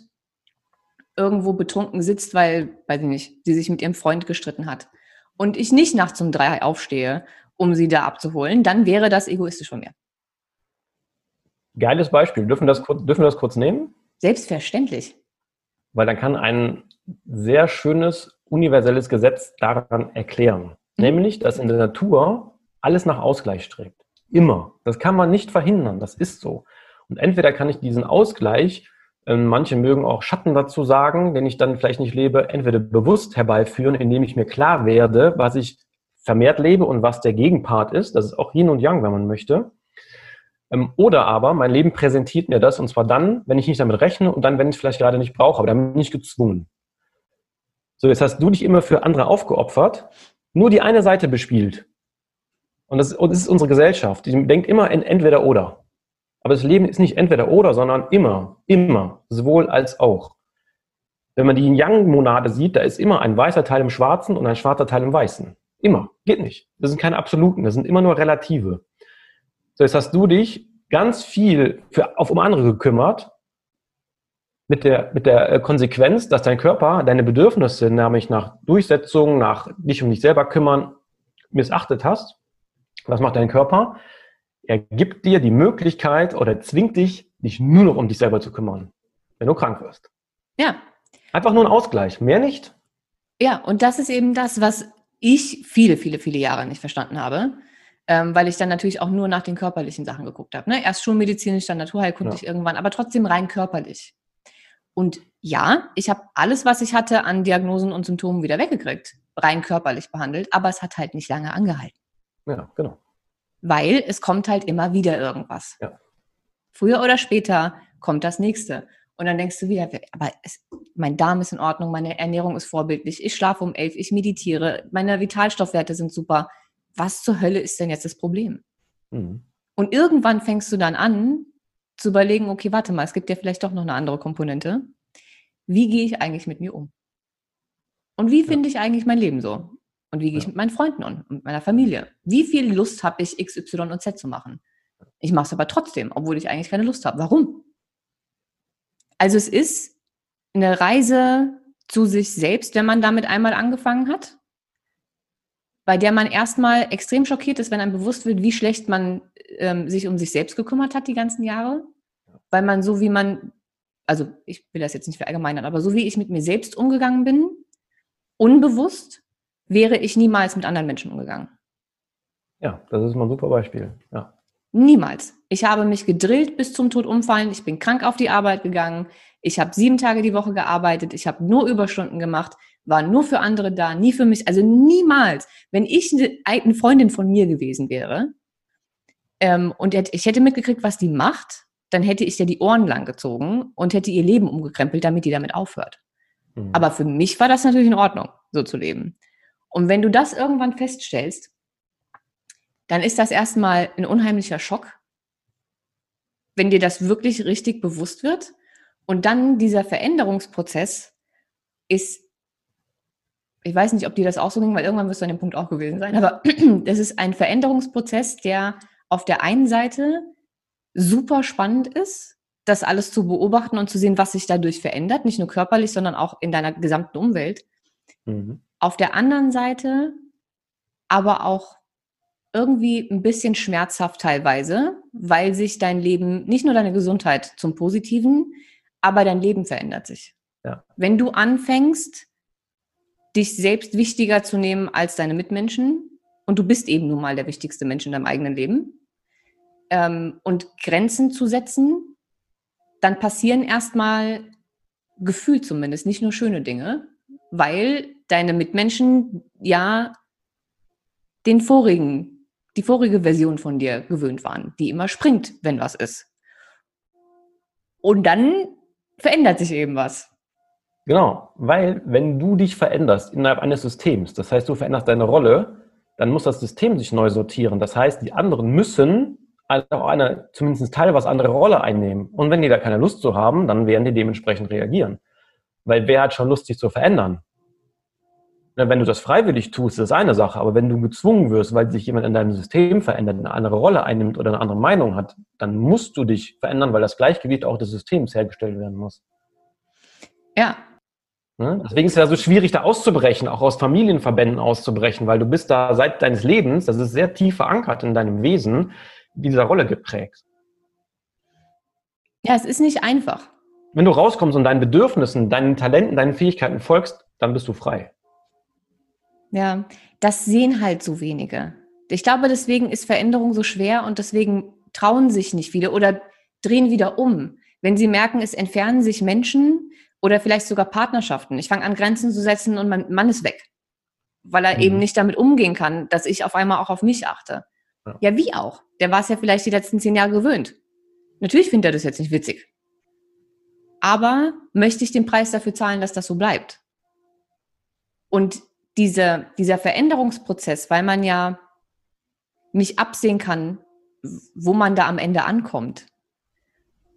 irgendwo betrunken sitzt, weil, weiß ich nicht, sie sich mit ihrem Freund gestritten hat und ich nicht nachts um drei aufstehe, um sie da abzuholen, dann wäre das egoistisch von mir. Geiles Beispiel. Dürfen das, dürfen wir das kurz nehmen? Selbstverständlich. Weil dann kann ein sehr schönes universelles Gesetz daran erklären. Mhm. Nämlich, dass in der Natur alles nach Ausgleich strebt. Immer. Das kann man nicht verhindern. Das ist so. Und entweder kann ich diesen Ausgleich, äh, manche mögen auch Schatten dazu sagen, den ich dann vielleicht nicht lebe, entweder bewusst herbeiführen, indem ich mir klar werde, was ich vermehrt lebe und was der Gegenpart ist. Das ist auch Yin und Yang, wenn man möchte. Ähm, oder aber mein Leben präsentiert mir das und zwar dann, wenn ich nicht damit rechne und dann, wenn ich es vielleicht gerade nicht brauche, aber dann bin ich gezwungen. So, jetzt hast du dich immer für andere aufgeopfert, nur die eine Seite bespielt. Und das, und das ist unsere Gesellschaft. Die denkt immer in entweder oder. Aber das Leben ist nicht entweder oder, sondern immer, immer, sowohl als auch. Wenn man die Yin-Yang-Monade sieht, da ist immer ein weißer Teil im Schwarzen und ein schwarzer Teil im Weißen. Immer. Geht nicht. Das sind keine absoluten, das sind immer nur relative. So, jetzt hast du dich ganz viel für, auf um andere gekümmert, mit der, mit der äh, Konsequenz, dass dein Körper deine Bedürfnisse, nämlich nach Durchsetzung, nach dich um dich selber kümmern, missachtet hast. Was macht dein Körper? Er gibt dir die Möglichkeit oder zwingt dich, dich nur noch um dich selber zu kümmern, wenn du krank wirst. Ja. Einfach nur ein Ausgleich, mehr nicht. Ja, und das ist eben das, was ich viele, viele, viele Jahre nicht verstanden habe ähm, weil ich dann natürlich auch nur nach den körperlichen Sachen geguckt habe. Ne? Erst schulmedizinisch, dann naturheilkundlich ja. irgendwann, aber trotzdem rein körperlich. Und ja, ich habe alles, was ich hatte an Diagnosen und Symptomen wieder weggekriegt, rein körperlich behandelt, aber es hat halt nicht lange angehalten. Ja, genau. Weil es kommt halt immer wieder irgendwas. Ja. Früher oder später kommt das nächste. Und dann denkst du wieder, aber es, mein Darm ist in Ordnung, meine Ernährung ist vorbildlich, ich schlafe um elf, ich meditiere, meine Vitalstoffwerte sind super was zur Hölle ist denn jetzt das Problem? Mhm. Und irgendwann fängst du dann an zu überlegen, okay, warte mal, es gibt ja vielleicht doch noch eine andere Komponente. Wie gehe ich eigentlich mit mir um? Und wie finde ich eigentlich mein Leben so? Und wie gehe ich ja. mit meinen Freunden um, mit meiner Familie? Wie viel Lust habe ich, X, Y und Z zu machen? Ich mache es aber trotzdem, obwohl ich eigentlich keine Lust habe. Warum? Also es ist eine Reise zu sich selbst, wenn man damit einmal angefangen hat bei der man erstmal extrem schockiert ist, wenn einem bewusst wird, wie schlecht man ähm, sich um sich selbst gekümmert hat die ganzen Jahre. Weil man so wie man, also ich will das jetzt nicht verallgemeinern, aber so wie ich mit mir selbst umgegangen bin, unbewusst, wäre ich niemals mit anderen Menschen umgegangen. Ja, das ist mal ein super Beispiel. Ja. Niemals. Ich habe mich gedrillt bis zum Tod umfallen. Ich bin krank auf die Arbeit gegangen. Ich habe sieben Tage die Woche gearbeitet. Ich habe nur Überstunden gemacht war nur für andere da, nie für mich. Also niemals, wenn ich eine, Freundin von mir gewesen wäre ähm, und ich hätte mitgekriegt, was die macht, dann hätte ich ihr die Ohren lang gezogen und hätte ihr Leben umgekrempelt, damit die damit aufhört. Mhm. Aber für mich war das natürlich in Ordnung, so zu leben. Und wenn du das irgendwann feststellst, dann ist das erstmal ein unheimlicher Schock, wenn dir das wirklich richtig bewusst wird. Und dann dieser Veränderungsprozess ist ich weiß nicht, ob dir das auch so ging, weil irgendwann wirst du an dem Punkt auch gewesen sein, aber *clears throat* das ist ein Veränderungsprozess, der auf der einen Seite super spannend ist, das alles zu beobachten und zu sehen, was sich dadurch verändert, nicht nur körperlich, sondern auch in deiner gesamten Umwelt. Mhm. Auf der anderen Seite aber auch irgendwie ein bisschen schmerzhaft teilweise, weil sich dein Leben, nicht nur deine Gesundheit zum Positiven, aber dein Leben verändert sich. Ja. Wenn du anfängst, dich selbst wichtiger zu nehmen als deine Mitmenschen. Und du bist eben nun mal der wichtigste Mensch in deinem eigenen Leben. Ähm, und Grenzen zu setzen, dann passieren erstmal gefühlt zumindest nicht nur schöne Dinge, weil deine Mitmenschen ja den vorigen, die vorige Version von dir gewöhnt waren, die immer springt, wenn was ist. Und dann verändert sich eben was. Genau, weil wenn du dich veränderst innerhalb eines Systems, das heißt, du veränderst deine Rolle, dann muss das System sich neu sortieren. Das heißt, die anderen müssen auch eine zumindest teilweise andere Rolle einnehmen. Und wenn die da keine Lust zu haben, dann werden die dementsprechend reagieren. Weil wer hat schon Lust, sich zu verändern? Wenn du das freiwillig tust, ist das eine Sache. Aber wenn du gezwungen wirst, weil sich jemand in deinem System verändert, eine andere Rolle einnimmt oder eine andere Meinung hat, dann musst du dich verändern, weil das Gleichgewicht auch des Systems hergestellt werden muss. Ja. Ne? Deswegen ist es ja so schwierig, da auszubrechen, auch aus Familienverbänden auszubrechen, weil du bist da seit deines Lebens, das ist sehr tief verankert in deinem Wesen, dieser Rolle geprägt. Ja, es ist nicht einfach. Wenn du rauskommst und deinen Bedürfnissen, deinen Talenten, deinen Fähigkeiten folgst, dann bist du frei. Ja, das sehen halt so wenige. Ich glaube, deswegen ist Veränderung so schwer und deswegen trauen sich nicht viele oder drehen wieder um. Wenn sie merken, es entfernen sich Menschen oder vielleicht sogar Partnerschaften. Ich fange an, Grenzen zu setzen und mein Mann ist weg, weil er mhm. eben nicht damit umgehen kann, dass ich auf einmal auch auf mich achte. Ja, ja wie auch? Der war es ja vielleicht die letzten zehn Jahre gewöhnt. Natürlich findet er das jetzt nicht witzig. Aber möchte ich den Preis dafür zahlen, dass das so bleibt? Und diese, dieser Veränderungsprozess, weil man ja nicht absehen kann, wo man da am Ende ankommt,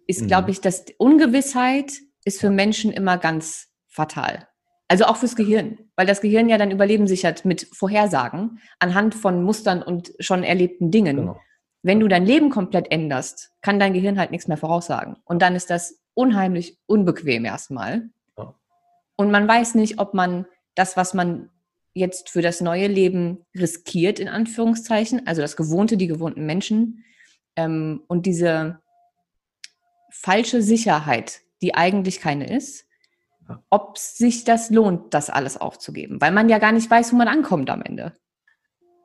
ist, mhm. glaube ich, dass Ungewissheit ist für Menschen immer ganz fatal. Also auch fürs Gehirn, weil das Gehirn ja dann Überleben sichert mit Vorhersagen anhand von Mustern und schon erlebten Dingen. Genau. Wenn du dein Leben komplett änderst, kann dein Gehirn halt nichts mehr voraussagen. Und dann ist das unheimlich unbequem erstmal. Ja. Und man weiß nicht, ob man das, was man jetzt für das neue Leben riskiert, in Anführungszeichen, also das Gewohnte, die gewohnten Menschen ähm, und diese falsche Sicherheit, die eigentlich keine ist, ob sich das lohnt, das alles aufzugeben, weil man ja gar nicht weiß, wo man ankommt am Ende.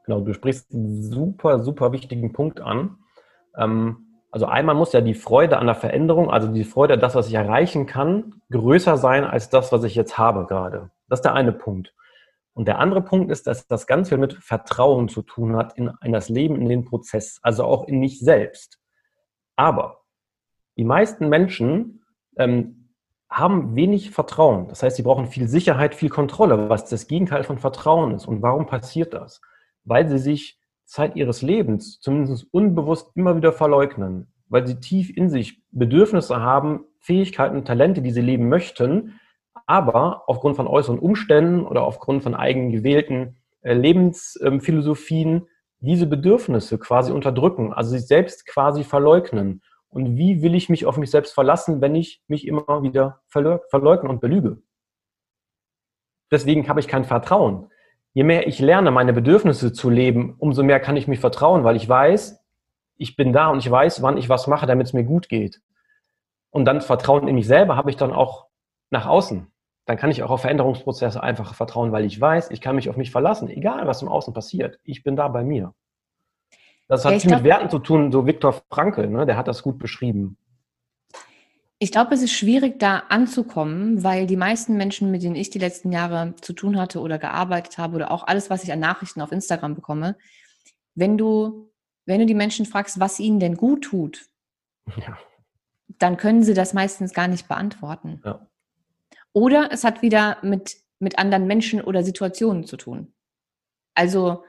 Genau, du sprichst einen super, super wichtigen Punkt an. Ähm, also einmal muss ja die Freude an der Veränderung, also die Freude, das, was ich erreichen kann, größer sein als das, was ich jetzt habe gerade. Das ist der eine Punkt. Und der andere Punkt ist, dass das ganz viel mit Vertrauen zu tun hat in, in das Leben, in den Prozess, also auch in mich selbst. Aber die meisten Menschen ähm, haben wenig Vertrauen. Das heißt, sie brauchen viel Sicherheit, viel Kontrolle, was das Gegenteil von Vertrauen ist. Und warum passiert das? Weil sie sich Zeit ihres Lebens zumindest unbewusst immer wieder verleugnen, weil sie tief in sich Bedürfnisse haben, Fähigkeiten Talente, die sie leben möchten, aber aufgrund von äußeren Umständen oder aufgrund von eigen gewählten äh, Lebensphilosophien diese Bedürfnisse quasi unterdrücken, also sich selbst quasi verleugnen. Und wie will ich mich auf mich selbst verlassen, wenn ich mich immer wieder verleugne und belüge? Deswegen habe ich kein Vertrauen. Je mehr ich lerne, meine Bedürfnisse zu leben, umso mehr kann ich mich vertrauen, weil ich weiß, ich bin da und ich weiß, wann ich was mache, damit es mir gut geht. Und dann Vertrauen in mich selber habe ich dann auch nach außen dann kann ich auch auf Veränderungsprozesse einfach vertrauen, weil ich weiß, ich kann mich auf mich verlassen, egal was im Außen passiert. Ich bin da bei mir. Das hat ja, viel mit Werten zu tun, so Viktor Frankl, ne, der hat das gut beschrieben. Ich glaube, es ist schwierig, da anzukommen, weil die meisten Menschen, mit denen ich die letzten Jahre zu tun hatte oder gearbeitet habe oder auch alles, was ich an Nachrichten auf Instagram bekomme, wenn du, wenn du die Menschen fragst, was ihnen denn gut tut, ja. dann können sie das meistens gar nicht beantworten. Ja. Oder es hat wieder mit, mit anderen Menschen oder Situationen zu tun. Also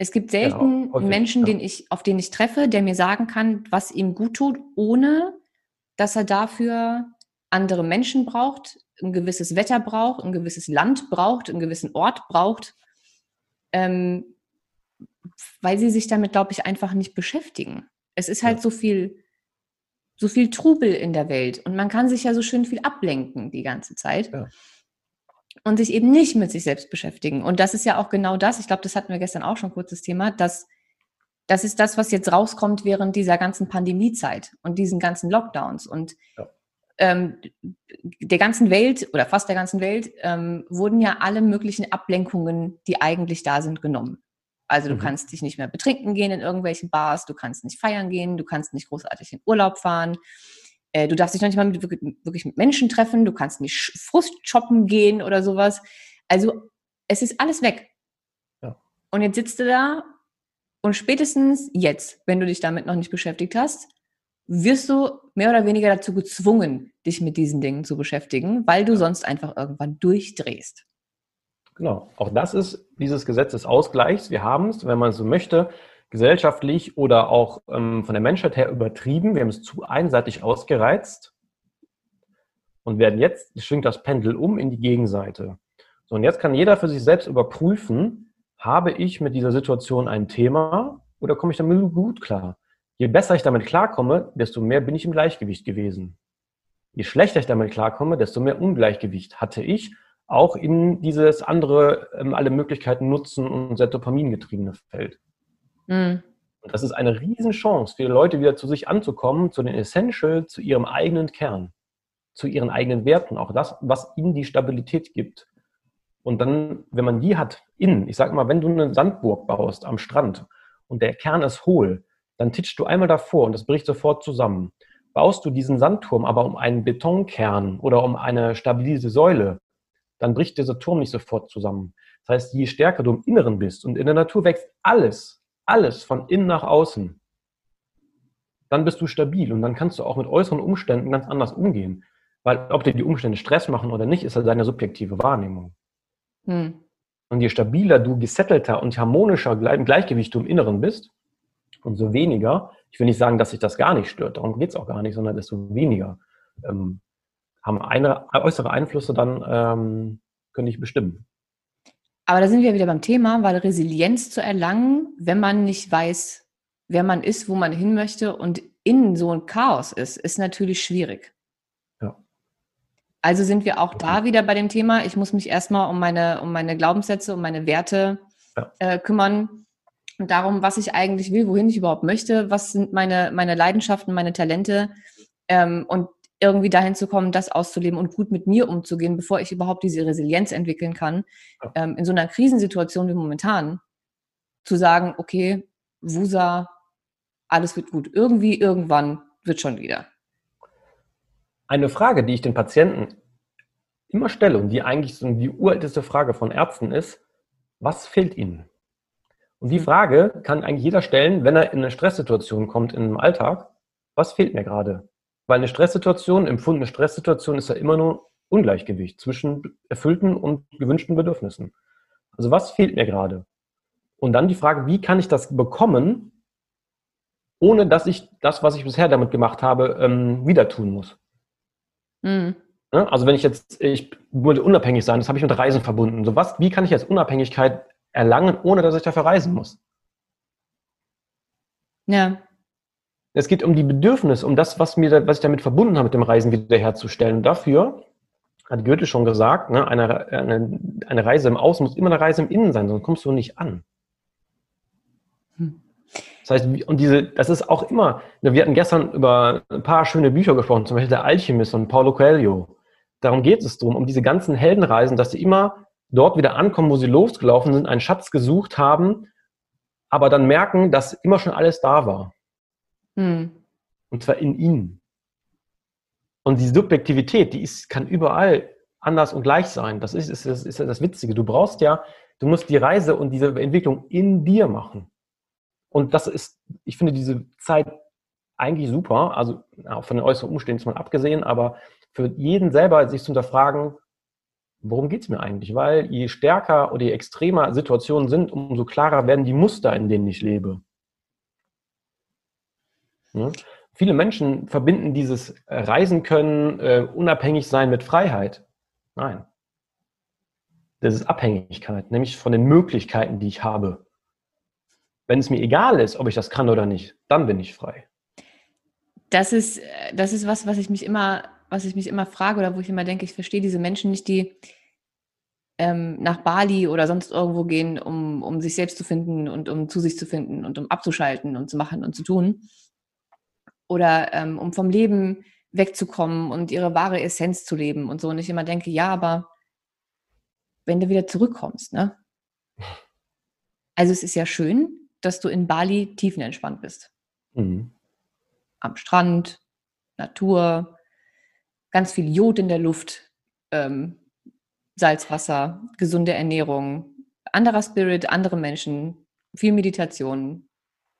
es gibt selten ja, häufig, Menschen, ja. den ich, auf den ich treffe, der mir sagen kann, was ihm gut tut, ohne dass er dafür andere Menschen braucht, ein gewisses Wetter braucht, ein gewisses Land braucht, einen gewissen Ort braucht, ähm, weil sie sich damit, glaube ich, einfach nicht beschäftigen. Es ist halt ja. so viel so viel Trubel in der Welt und man kann sich ja so schön viel ablenken die ganze Zeit. Und sich eben nicht mit sich selbst beschäftigen. Und das ist ja auch genau das, ich glaube, das hatten wir gestern auch schon kurz das Thema, dass das ist das, was jetzt rauskommt während dieser ganzen Pandemiezeit und diesen ganzen Lockdowns. Und ja. ähm, der ganzen Welt oder fast der ganzen Welt ähm, wurden ja alle möglichen Ablenkungen, die eigentlich da sind, genommen. Also du mhm. kannst dich nicht mehr betrinken gehen in irgendwelchen Bars, du kannst nicht feiern gehen, du kannst nicht großartig in Urlaub fahren, äh, du darfst dich noch nicht mal mit, wirklich mit Menschen treffen, du kannst nicht Frust shoppen gehen oder sowas. Also es ist alles weg. Ja. Und jetzt sitzt du da und spätestens jetzt, wenn du dich damit noch nicht beschäftigt hast, wirst du mehr oder weniger dazu gezwungen, dich mit diesen Dingen zu beschäftigen, weil du sonst einfach irgendwann durchdrehst. Genau, auch das ist dieses Gesetz des Ausgleichs. Wir haben es, wenn man so möchte, gesellschaftlich oder auch ähm, von der Menschheit her übertrieben. Wir haben es zu einseitig ausgereizt und werden jetzt, schwingt das Pendel um in die Gegenseite. So, und jetzt kann jeder für sich selbst überprüfen, habe ich mit dieser Situation ein Thema oder komme ich damit gut klar? Je besser ich damit klarkomme, desto mehr bin ich im Gleichgewicht gewesen. Je schlechter ich damit klarkomme, desto mehr Ungleichgewicht hatte ich, auch in dieses andere, ähm, alle Möglichkeiten nutzen und sehr dopamingetriebene Feld. Mhm. Und das ist eine Riesenchance für die Leute, wieder zu sich anzukommen, zu den Essential, zu ihrem eigenen Kern, zu ihren eigenen Werten, auch das, was ihnen die Stabilität gibt. Und dann, wenn man die hat, innen, ich sage mal, wenn du eine Sandburg baust am Strand und der Kern ist hohl, dann titschst du einmal davor und das bricht sofort zusammen. Baust du diesen Sandturm aber um einen Betonkern oder um eine stabile Säule, dann bricht dieser Turm nicht sofort zusammen. Das heißt, je stärker du im Inneren bist und in der Natur wächst alles, alles von innen nach außen, dann bist du stabil und dann kannst du auch mit äußeren Umständen ganz anders umgehen. Weil ob dir die Umstände Stress machen oder nicht, ist halt deine subjektive Wahrnehmung. Hm. Und je stabiler du gesettelter und harmonischer im Gleichgewicht du im Inneren bist, umso weniger, ich will nicht sagen, dass sich das gar nicht stört, darum geht es auch gar nicht, sondern desto weniger ähm, haben eine, äußere Einflüsse dann, ähm, können dich bestimmen. Aber da sind wir wieder beim Thema, weil Resilienz zu erlangen, wenn man nicht weiß, wer man ist, wo man hin möchte und in so ein Chaos ist, ist natürlich schwierig. Ja. Also sind wir auch da wieder bei dem Thema, ich muss mich erstmal um meine, um meine Glaubenssätze, um meine Werte ja. äh, kümmern und darum, was ich eigentlich will, wohin ich überhaupt möchte, was sind meine, meine Leidenschaften, meine Talente ähm, und irgendwie dahin zu kommen, das auszuleben und gut mit mir umzugehen, bevor ich überhaupt diese Resilienz entwickeln kann, ähm, in so einer Krisensituation wie momentan, zu sagen, okay, Wusa, alles wird gut. Irgendwie, irgendwann wird schon wieder. Eine Frage, die ich den Patienten immer stelle und die eigentlich so die uralteste Frage von Ärzten ist, was fehlt ihnen? Und die hm. Frage kann eigentlich jeder stellen, wenn er in eine Stresssituation kommt in einem Alltag, was fehlt mir gerade? Weil eine Stresssituation, empfundene Stresssituation ist ja immer nur Ungleichgewicht zwischen erfüllten und gewünschten Bedürfnissen. Also was fehlt mir gerade? Und dann die Frage, wie kann ich das bekommen, ohne dass ich das, was ich bisher damit gemacht habe, ähm, wieder tun muss? Mhm. Also wenn ich jetzt, ich würde unabhängig sein, das habe ich mit Reisen verbunden. So was, wie kann ich jetzt Unabhängigkeit erlangen, ohne dass ich dafür reisen muss? Ja. Es geht um die Bedürfnisse, um das, was, mir, was ich damit verbunden habe, mit dem Reisen wiederherzustellen. Und dafür hat Goethe schon gesagt, ne, eine, eine, eine Reise im Außen muss immer eine Reise im Innen sein, sonst kommst du nicht an. Hm. Das heißt, und diese, das ist auch immer, ne, wir hatten gestern über ein paar schöne Bücher gesprochen, zum Beispiel der Alchemist und Paulo Coelho. Darum geht es drum, um diese ganzen Heldenreisen, dass sie immer dort wieder ankommen, wo sie losgelaufen sind, einen Schatz gesucht haben, aber dann merken, dass immer schon alles da war. Hm. Und zwar in ihnen. Und die Subjektivität, die ist, kann überall anders und gleich sein. Das ist, ist, ist, ist das Witzige. Du brauchst ja, du musst die Reise und diese Entwicklung in dir machen. Und das ist, ich finde diese Zeit eigentlich super. Also auch von den äußeren Umständen mal abgesehen, aber für jeden selber sich zu hinterfragen, worum geht es mir eigentlich? Weil je stärker oder je extremer Situationen sind, umso klarer werden die Muster, in denen ich lebe. Ja? Viele Menschen verbinden dieses Reisen können, äh, unabhängig sein mit Freiheit. Nein. Das ist Abhängigkeit, nämlich von den Möglichkeiten, die ich habe. Wenn es mir egal ist, ob ich das kann oder nicht, dann bin ich frei. Das ist, das ist was, was ich mich immer, was ich mich immer frage oder wo ich immer denke, ich verstehe diese Menschen nicht, die ähm, nach Bali oder sonst irgendwo gehen, um, um sich selbst zu finden und um zu sich zu finden und um abzuschalten und zu machen und zu tun oder ähm, um vom Leben wegzukommen und ihre wahre Essenz zu leben und so. Und ich immer denke, ja, aber wenn du wieder zurückkommst, ne? Also es ist ja schön, dass du in Bali tiefenentspannt bist. Mhm. Am Strand, Natur, ganz viel Jod in der Luft, ähm, Salzwasser, gesunde Ernährung, anderer Spirit, andere Menschen, viel Meditation,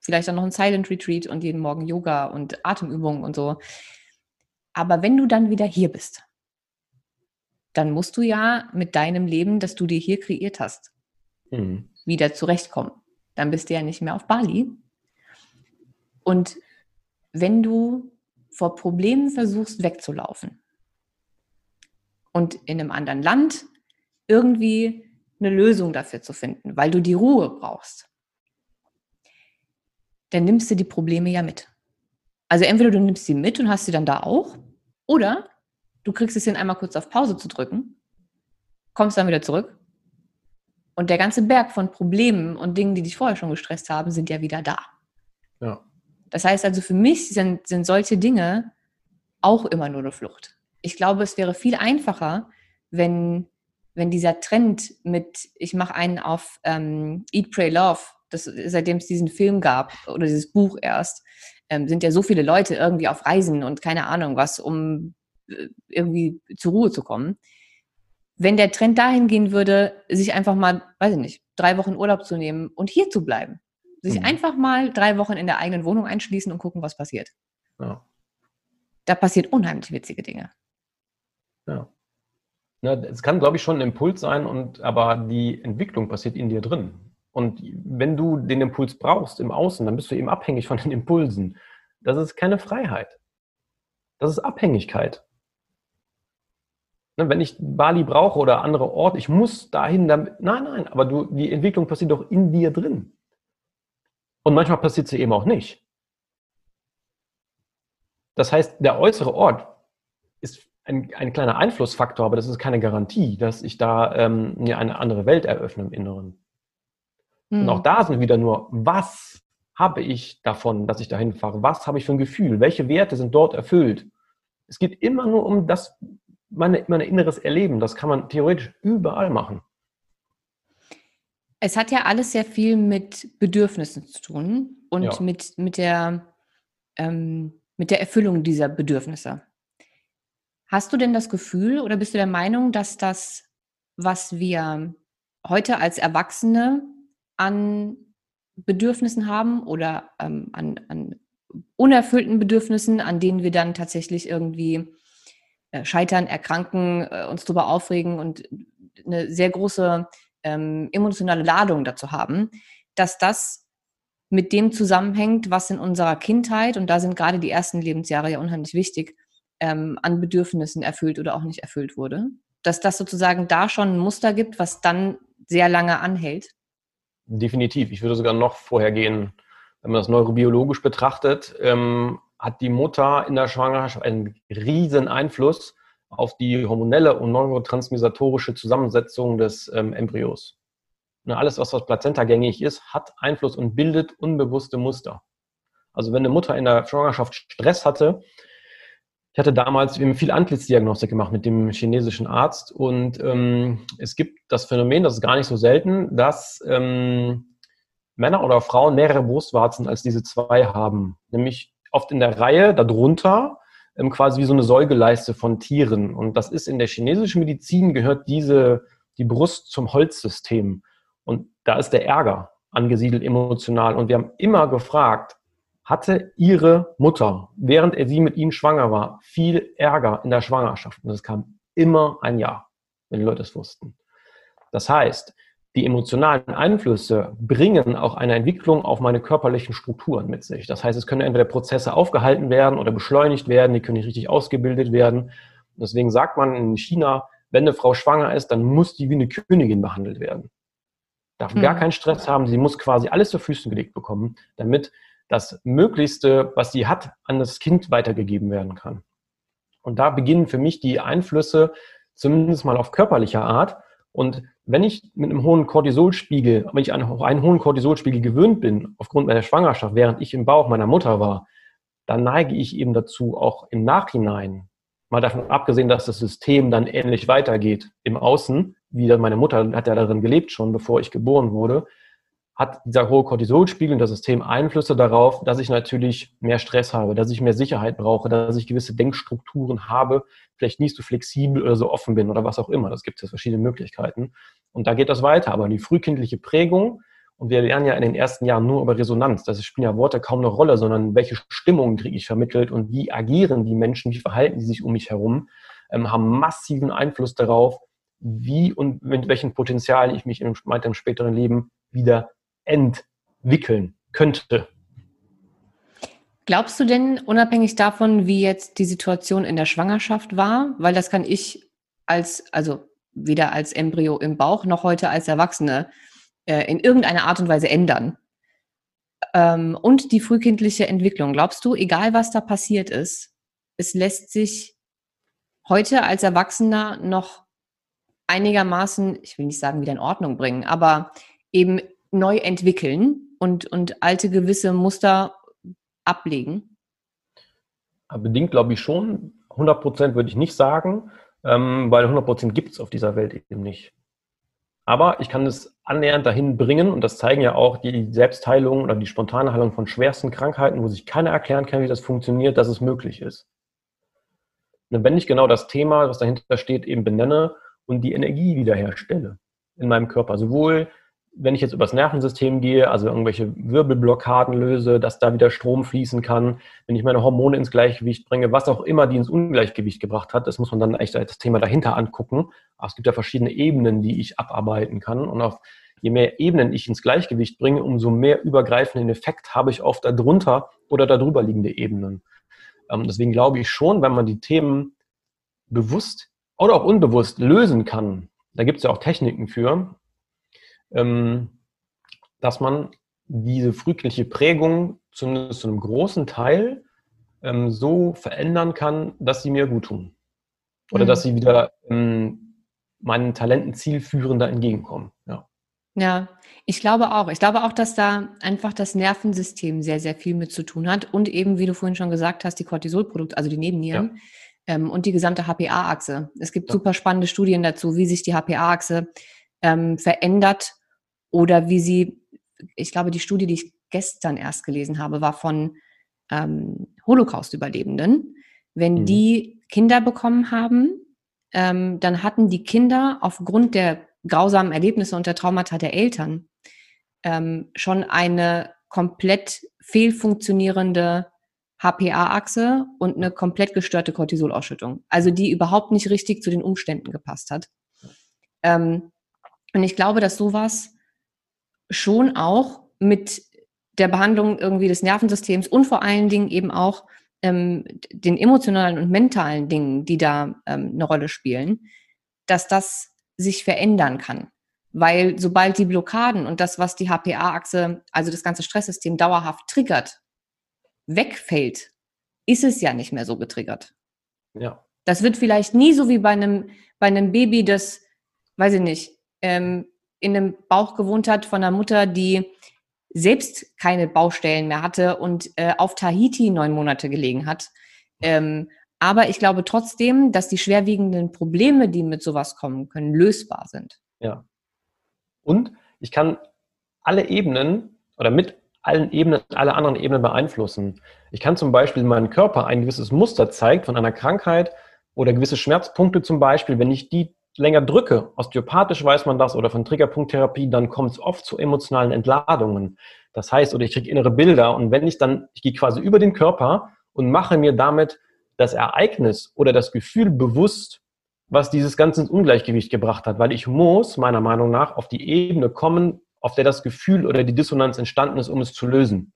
vielleicht auch noch ein Silent Retreat und jeden Morgen Yoga und Atemübungen und so. Aber wenn du dann wieder hier bist, dann musst du ja mit deinem Leben, das du dir hier kreiert hast, mhm. wieder zurechtkommen. Dann bist du ja nicht mehr auf Bali. Und wenn du vor Problemen versuchst wegzulaufen und in einem anderen Land irgendwie eine Lösung dafür zu finden, weil du die Ruhe brauchst, dann nimmst du die Probleme ja mit. Also entweder du nimmst sie mit und hast sie dann da auch, oder du kriegst es hin, einmal kurz auf Pause zu drücken, kommst dann wieder zurück und der ganze Berg von Problemen und Dingen, die dich vorher schon gestresst haben, sind ja wieder da. Ja. Das heißt also, für mich sind, sind solche Dinge auch immer nur eine Flucht. Ich glaube, es wäre viel einfacher, wenn, wenn dieser Trend mit, ich mache einen auf ähm, Eat, Pray, Love, das, seitdem es diesen Film gab oder dieses Buch erst, ähm, sind ja so viele Leute irgendwie auf Reisen und keine Ahnung was, um äh, irgendwie zur Ruhe zu kommen. Wenn der Trend dahin gehen würde, sich einfach mal, weiß ich nicht, drei Wochen Urlaub zu nehmen und hier zu bleiben, sich mhm. einfach mal drei Wochen in der eigenen Wohnung einschließen und gucken, was passiert. Ja. Da passiert unheimlich witzige Dinge. Ja. ja es kann, glaube ich, schon ein Impuls sein, und, aber die Entwicklung passiert in dir drin. Und wenn du den Impuls brauchst im Außen, dann bist du eben abhängig von den Impulsen. Das ist keine Freiheit. Das ist Abhängigkeit. Ne, wenn ich Bali brauche oder andere Orte, ich muss dahin, damit, nein, nein, aber du, die Entwicklung passiert doch in dir drin. Und manchmal passiert sie eben auch nicht. Das heißt, der äußere Ort ist ein, ein kleiner Einflussfaktor, aber das ist keine Garantie, dass ich da ähm, mir eine andere Welt eröffne im Inneren. Mhm. Und auch hm. da sind wieder nur, was habe ich davon, dass ich dahin fahre? Was habe ich für ein Gefühl? Welche Werte sind dort erfüllt? Es geht immer nur um das, meine, mein inneres Erleben. Das kann man theoretisch überall machen. Es hat ja alles sehr viel mit Bedürfnissen zu tun und ja. mit, mit, der, ähm, mit der Erfüllung dieser Bedürfnisse. Hast du denn das Gefühl oder bist du der Meinung, dass das, was wir heute als Erwachsene an Bedürfnissen haben oder ähm, an, an unerfüllten Bedürfnissen, an denen wir dann tatsächlich irgendwie äh, scheitern, erkranken, äh, uns darüber aufregen und eine sehr große ähm, emotionale Ladung dazu haben, dass das mit dem zusammenhängt, was in unserer Kindheit, und da sind gerade die ersten Lebensjahre ja unheimlich wichtig, ähm, an Bedürfnissen erfüllt oder auch nicht erfüllt wurde. Dass das sozusagen da schon ein Muster gibt, was dann sehr lange anhält. Definitiv. Ich würde sogar noch vorher gehen, wenn man das neurobiologisch betrachtet, ähm, hat die Mutter in der Schwangerschaft einen riesen Einfluss auf die hormonelle und neurotransmissatorische Zusammensetzung des ähm, Embryos. Und alles, was aus Plazenta gängig ist, hat Einfluss und bildet unbewusste Muster. Also wenn eine Mutter in der Schwangerschaft Stress hatte, ich hatte damals viel Antlitzdiagnostik gemacht mit dem chinesischen Arzt und ähm, es gibt das Phänomen, das ist gar nicht so selten, dass ähm, Männer oder Frauen mehrere Brustwarzen als diese zwei haben. Nämlich oft in der Reihe darunter ähm, quasi wie so eine Säugeleiste von Tieren. Und das ist in der chinesischen Medizin gehört diese, die Brust zum Holzsystem. Und da ist der Ärger angesiedelt emotional. Und wir haben immer gefragt, hatte ihre Mutter, während er sie mit ihnen schwanger war, viel Ärger in der Schwangerschaft. Und es kam immer ein Jahr, wenn die Leute es wussten. Das heißt, die emotionalen Einflüsse bringen auch eine Entwicklung auf meine körperlichen Strukturen mit sich. Das heißt, es können entweder Prozesse aufgehalten werden oder beschleunigt werden, die können nicht richtig ausgebildet werden. Deswegen sagt man in China, wenn eine Frau schwanger ist, dann muss die wie eine Königin behandelt werden. Darf hm. gar keinen Stress haben, sie muss quasi alles zu Füßen gelegt bekommen, damit das Möglichste, was sie hat, an das Kind weitergegeben werden kann. Und da beginnen für mich die Einflüsse, zumindest mal auf körperlicher Art. Und wenn ich mit einem hohen Cortisolspiegel, wenn ich an einen hohen Cortisolspiegel gewöhnt bin, aufgrund meiner Schwangerschaft, während ich im Bauch meiner Mutter war, dann neige ich eben dazu, auch im Nachhinein, mal davon abgesehen, dass das System dann ähnlich weitergeht im Außen, wie meine Mutter hat ja darin gelebt schon, bevor ich geboren wurde, hat dieser hohe Cortisolspiegel und das System Einflüsse darauf, dass ich natürlich mehr Stress habe, dass ich mehr Sicherheit brauche, dass ich gewisse Denkstrukturen habe, vielleicht nicht so flexibel oder so offen bin oder was auch immer. Das gibt es verschiedene Möglichkeiten. Und da geht das weiter. Aber die frühkindliche Prägung, und wir lernen ja in den ersten Jahren nur über Resonanz, das spielen ja Worte kaum eine Rolle, sondern welche Stimmungen kriege ich vermittelt und wie agieren die Menschen, wie verhalten die sich um mich herum, ähm, haben massiven Einfluss darauf, wie und mit welchen Potenzialen ich mich in meinem späteren Leben wieder entwickeln könnte. Glaubst du denn, unabhängig davon, wie jetzt die Situation in der Schwangerschaft war, weil das kann ich als, also weder als Embryo im Bauch noch heute als Erwachsene äh, in irgendeiner Art und Weise ändern. Ähm, und die frühkindliche Entwicklung. Glaubst du, egal was da passiert ist, es lässt sich heute als Erwachsener noch einigermaßen, ich will nicht sagen, wieder in Ordnung bringen, aber eben neu entwickeln und, und alte gewisse Muster ablegen? Bedingt glaube ich schon. 100 Prozent würde ich nicht sagen, ähm, weil 100 Prozent gibt es auf dieser Welt eben nicht. Aber ich kann es annähernd dahin bringen, und das zeigen ja auch die Selbstheilung oder die spontane Heilung von schwersten Krankheiten, wo sich keiner erklären kann, wie das funktioniert, dass es möglich ist. Und wenn ich genau das Thema, was dahinter steht, eben benenne und die Energie wiederherstelle in meinem Körper, sowohl wenn ich jetzt übers Nervensystem gehe, also irgendwelche Wirbelblockaden löse, dass da wieder Strom fließen kann, wenn ich meine Hormone ins Gleichgewicht bringe, was auch immer die ins Ungleichgewicht gebracht hat, das muss man dann echt das Thema dahinter angucken. Aber es gibt ja verschiedene Ebenen, die ich abarbeiten kann. Und auf je mehr Ebenen ich ins Gleichgewicht bringe, umso mehr übergreifenden Effekt habe ich auf darunter oder darüber liegende Ebenen. Ähm, deswegen glaube ich schon, wenn man die Themen bewusst oder auch unbewusst lösen kann, da gibt es ja auch Techniken für, dass man diese frühkindliche Prägung zumindest zu einem großen Teil ähm, so verändern kann, dass sie mir gut tun. Oder mhm. dass sie wieder ähm, meinen Talenten zielführender entgegenkommen. Ja. Ja, ich glaube auch. Ich glaube auch, dass da einfach das Nervensystem sehr, sehr viel mit zu tun hat und eben, wie du vorhin schon gesagt hast, die Cortisolprodukte, also die Nebennieren ja. ähm, und die gesamte HPA-Achse. Es gibt ja. super spannende Studien dazu, wie sich die HPA-Achse ähm, verändert oder wie sie, ich glaube, die Studie, die ich gestern erst gelesen habe, war von ähm, Holocaust-Überlebenden. Wenn mhm. die Kinder bekommen haben, ähm, dann hatten die Kinder aufgrund der grausamen Erlebnisse und der Traumata der Eltern ähm, schon eine komplett fehlfunktionierende HPA-Achse und eine komplett gestörte Cortisolausschüttung. Also die überhaupt nicht richtig zu den Umständen gepasst hat. Ähm, und ich glaube, dass sowas schon auch mit der Behandlung irgendwie des Nervensystems und vor allen Dingen eben auch ähm, den emotionalen und mentalen Dingen, die da ähm, eine Rolle spielen, dass das sich verändern kann. Weil sobald die Blockaden und das, was die HPA-Achse, also das ganze Stresssystem dauerhaft triggert, wegfällt, ist es ja nicht mehr so getriggert. Ja. Das wird vielleicht nie so wie bei einem, bei einem Baby, das, weiß ich nicht, ähm, in einem Bauch gewohnt hat von einer Mutter, die selbst keine Baustellen mehr hatte und äh, auf Tahiti neun Monate gelegen hat. Ähm, aber ich glaube trotzdem, dass die schwerwiegenden Probleme, die mit sowas kommen können, lösbar sind. Ja. Und ich kann alle Ebenen oder mit allen Ebenen, alle anderen Ebenen beeinflussen. Ich kann zum Beispiel meinen Körper ein gewisses Muster zeigt von einer Krankheit oder gewisse Schmerzpunkte zum Beispiel, wenn ich die länger drücke, osteopathisch weiß man das, oder von Triggerpunkttherapie, dann kommt es oft zu emotionalen Entladungen. Das heißt, oder ich kriege innere Bilder und wenn ich dann, ich gehe quasi über den Körper und mache mir damit das Ereignis oder das Gefühl bewusst, was dieses Ganze ins Ungleichgewicht gebracht hat, weil ich muss, meiner Meinung nach, auf die Ebene kommen, auf der das Gefühl oder die Dissonanz entstanden ist, um es zu lösen.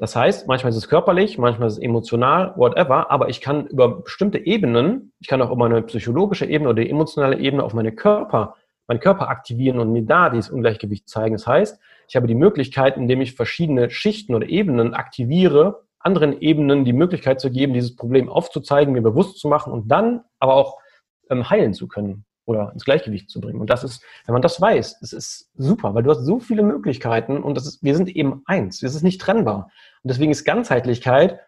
Das heißt, manchmal ist es körperlich, manchmal ist es emotional, whatever, aber ich kann über bestimmte Ebenen, ich kann auch über eine psychologische Ebene oder die emotionale Ebene auf meine Körper, meinen Körper aktivieren und mir da dieses Ungleichgewicht zeigen. Das heißt, ich habe die Möglichkeit, indem ich verschiedene Schichten oder Ebenen aktiviere, anderen Ebenen die Möglichkeit zu geben, dieses Problem aufzuzeigen, mir bewusst zu machen und dann aber auch ähm, heilen zu können oder ins Gleichgewicht zu bringen. Und das ist, wenn man das weiß, das ist super, weil du hast so viele Möglichkeiten und das ist, wir sind eben eins. Das ist nicht trennbar. Und deswegen ist Ganzheitlichkeit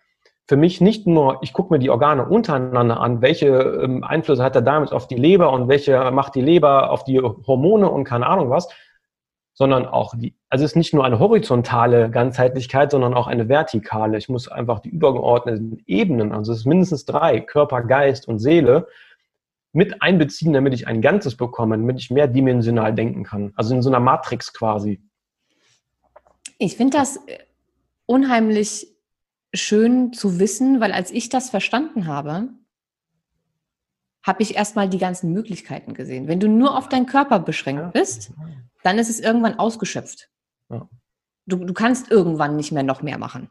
für mich nicht nur, ich gucke mir die Organe untereinander an, welche ähm, Einflüsse hat der Darm auf die Leber und welche macht die Leber auf die Hormone und keine Ahnung was, sondern auch die, also es ist nicht nur eine horizontale Ganzheitlichkeit, sondern auch eine vertikale. Ich muss einfach die übergeordneten Ebenen, also es ist mindestens drei, Körper, Geist und Seele, mit einbeziehen, damit ich ein Ganzes bekomme, damit ich mehrdimensional denken kann. Also in so einer Matrix quasi. Ich finde das unheimlich schön zu wissen, weil als ich das verstanden habe, habe ich erstmal die ganzen Möglichkeiten gesehen. Wenn du nur auf deinen Körper beschränkt bist, dann ist es irgendwann ausgeschöpft. Du, du kannst irgendwann nicht mehr noch mehr machen.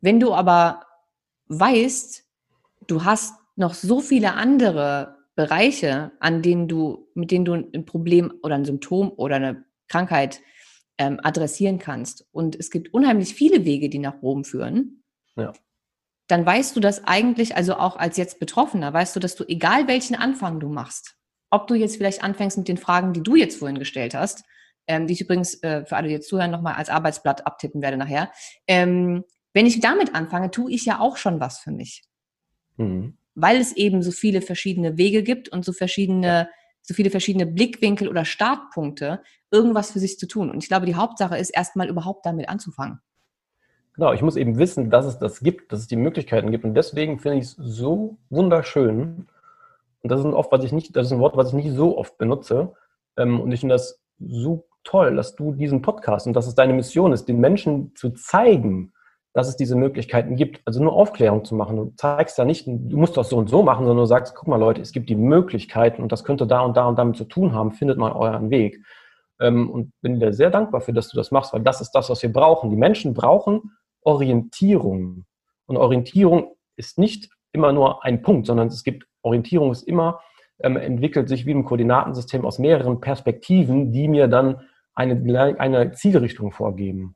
Wenn du aber weißt, du hast noch so viele andere Bereiche, an denen du, mit denen du ein Problem oder ein Symptom oder eine Krankheit ähm, adressieren kannst. Und es gibt unheimlich viele Wege, die nach Rom führen. Ja. Dann weißt du das eigentlich, also auch als jetzt Betroffener, weißt du, dass du, egal welchen Anfang du machst, ob du jetzt vielleicht anfängst mit den Fragen, die du jetzt vorhin gestellt hast, ähm, die ich übrigens äh, für alle, die jetzt zuhören, nochmal als Arbeitsblatt abtippen werde nachher. Ähm, wenn ich damit anfange, tue ich ja auch schon was für mich. Mhm. Weil es eben so viele verschiedene Wege gibt und so verschiedene, so viele verschiedene Blickwinkel oder Startpunkte, irgendwas für sich zu tun. Und ich glaube, die Hauptsache ist, erstmal überhaupt damit anzufangen. Genau, ich muss eben wissen, dass es das gibt, dass es die Möglichkeiten gibt. Und deswegen finde ich es so wunderschön. Und das ist ein, oft, was ich nicht, das ist ein Wort, was ich nicht so oft benutze. Ähm, und ich finde das so toll, dass du diesen Podcast und dass es deine Mission ist, den Menschen zu zeigen, dass es diese Möglichkeiten gibt. Also nur Aufklärung zu machen. Du zeigst ja nicht, du musst das so und so machen, sondern du sagst, guck mal Leute, es gibt die Möglichkeiten und das könnte da und da und damit zu tun haben, findet mal euren Weg. Ähm, und bin dir sehr dankbar für, dass du das machst, weil das ist das, was wir brauchen. Die Menschen brauchen Orientierung. Und Orientierung ist nicht immer nur ein Punkt, sondern es gibt, Orientierung ist immer, ähm, entwickelt sich wie ein Koordinatensystem aus mehreren Perspektiven, die mir dann eine, eine Zielrichtung vorgeben.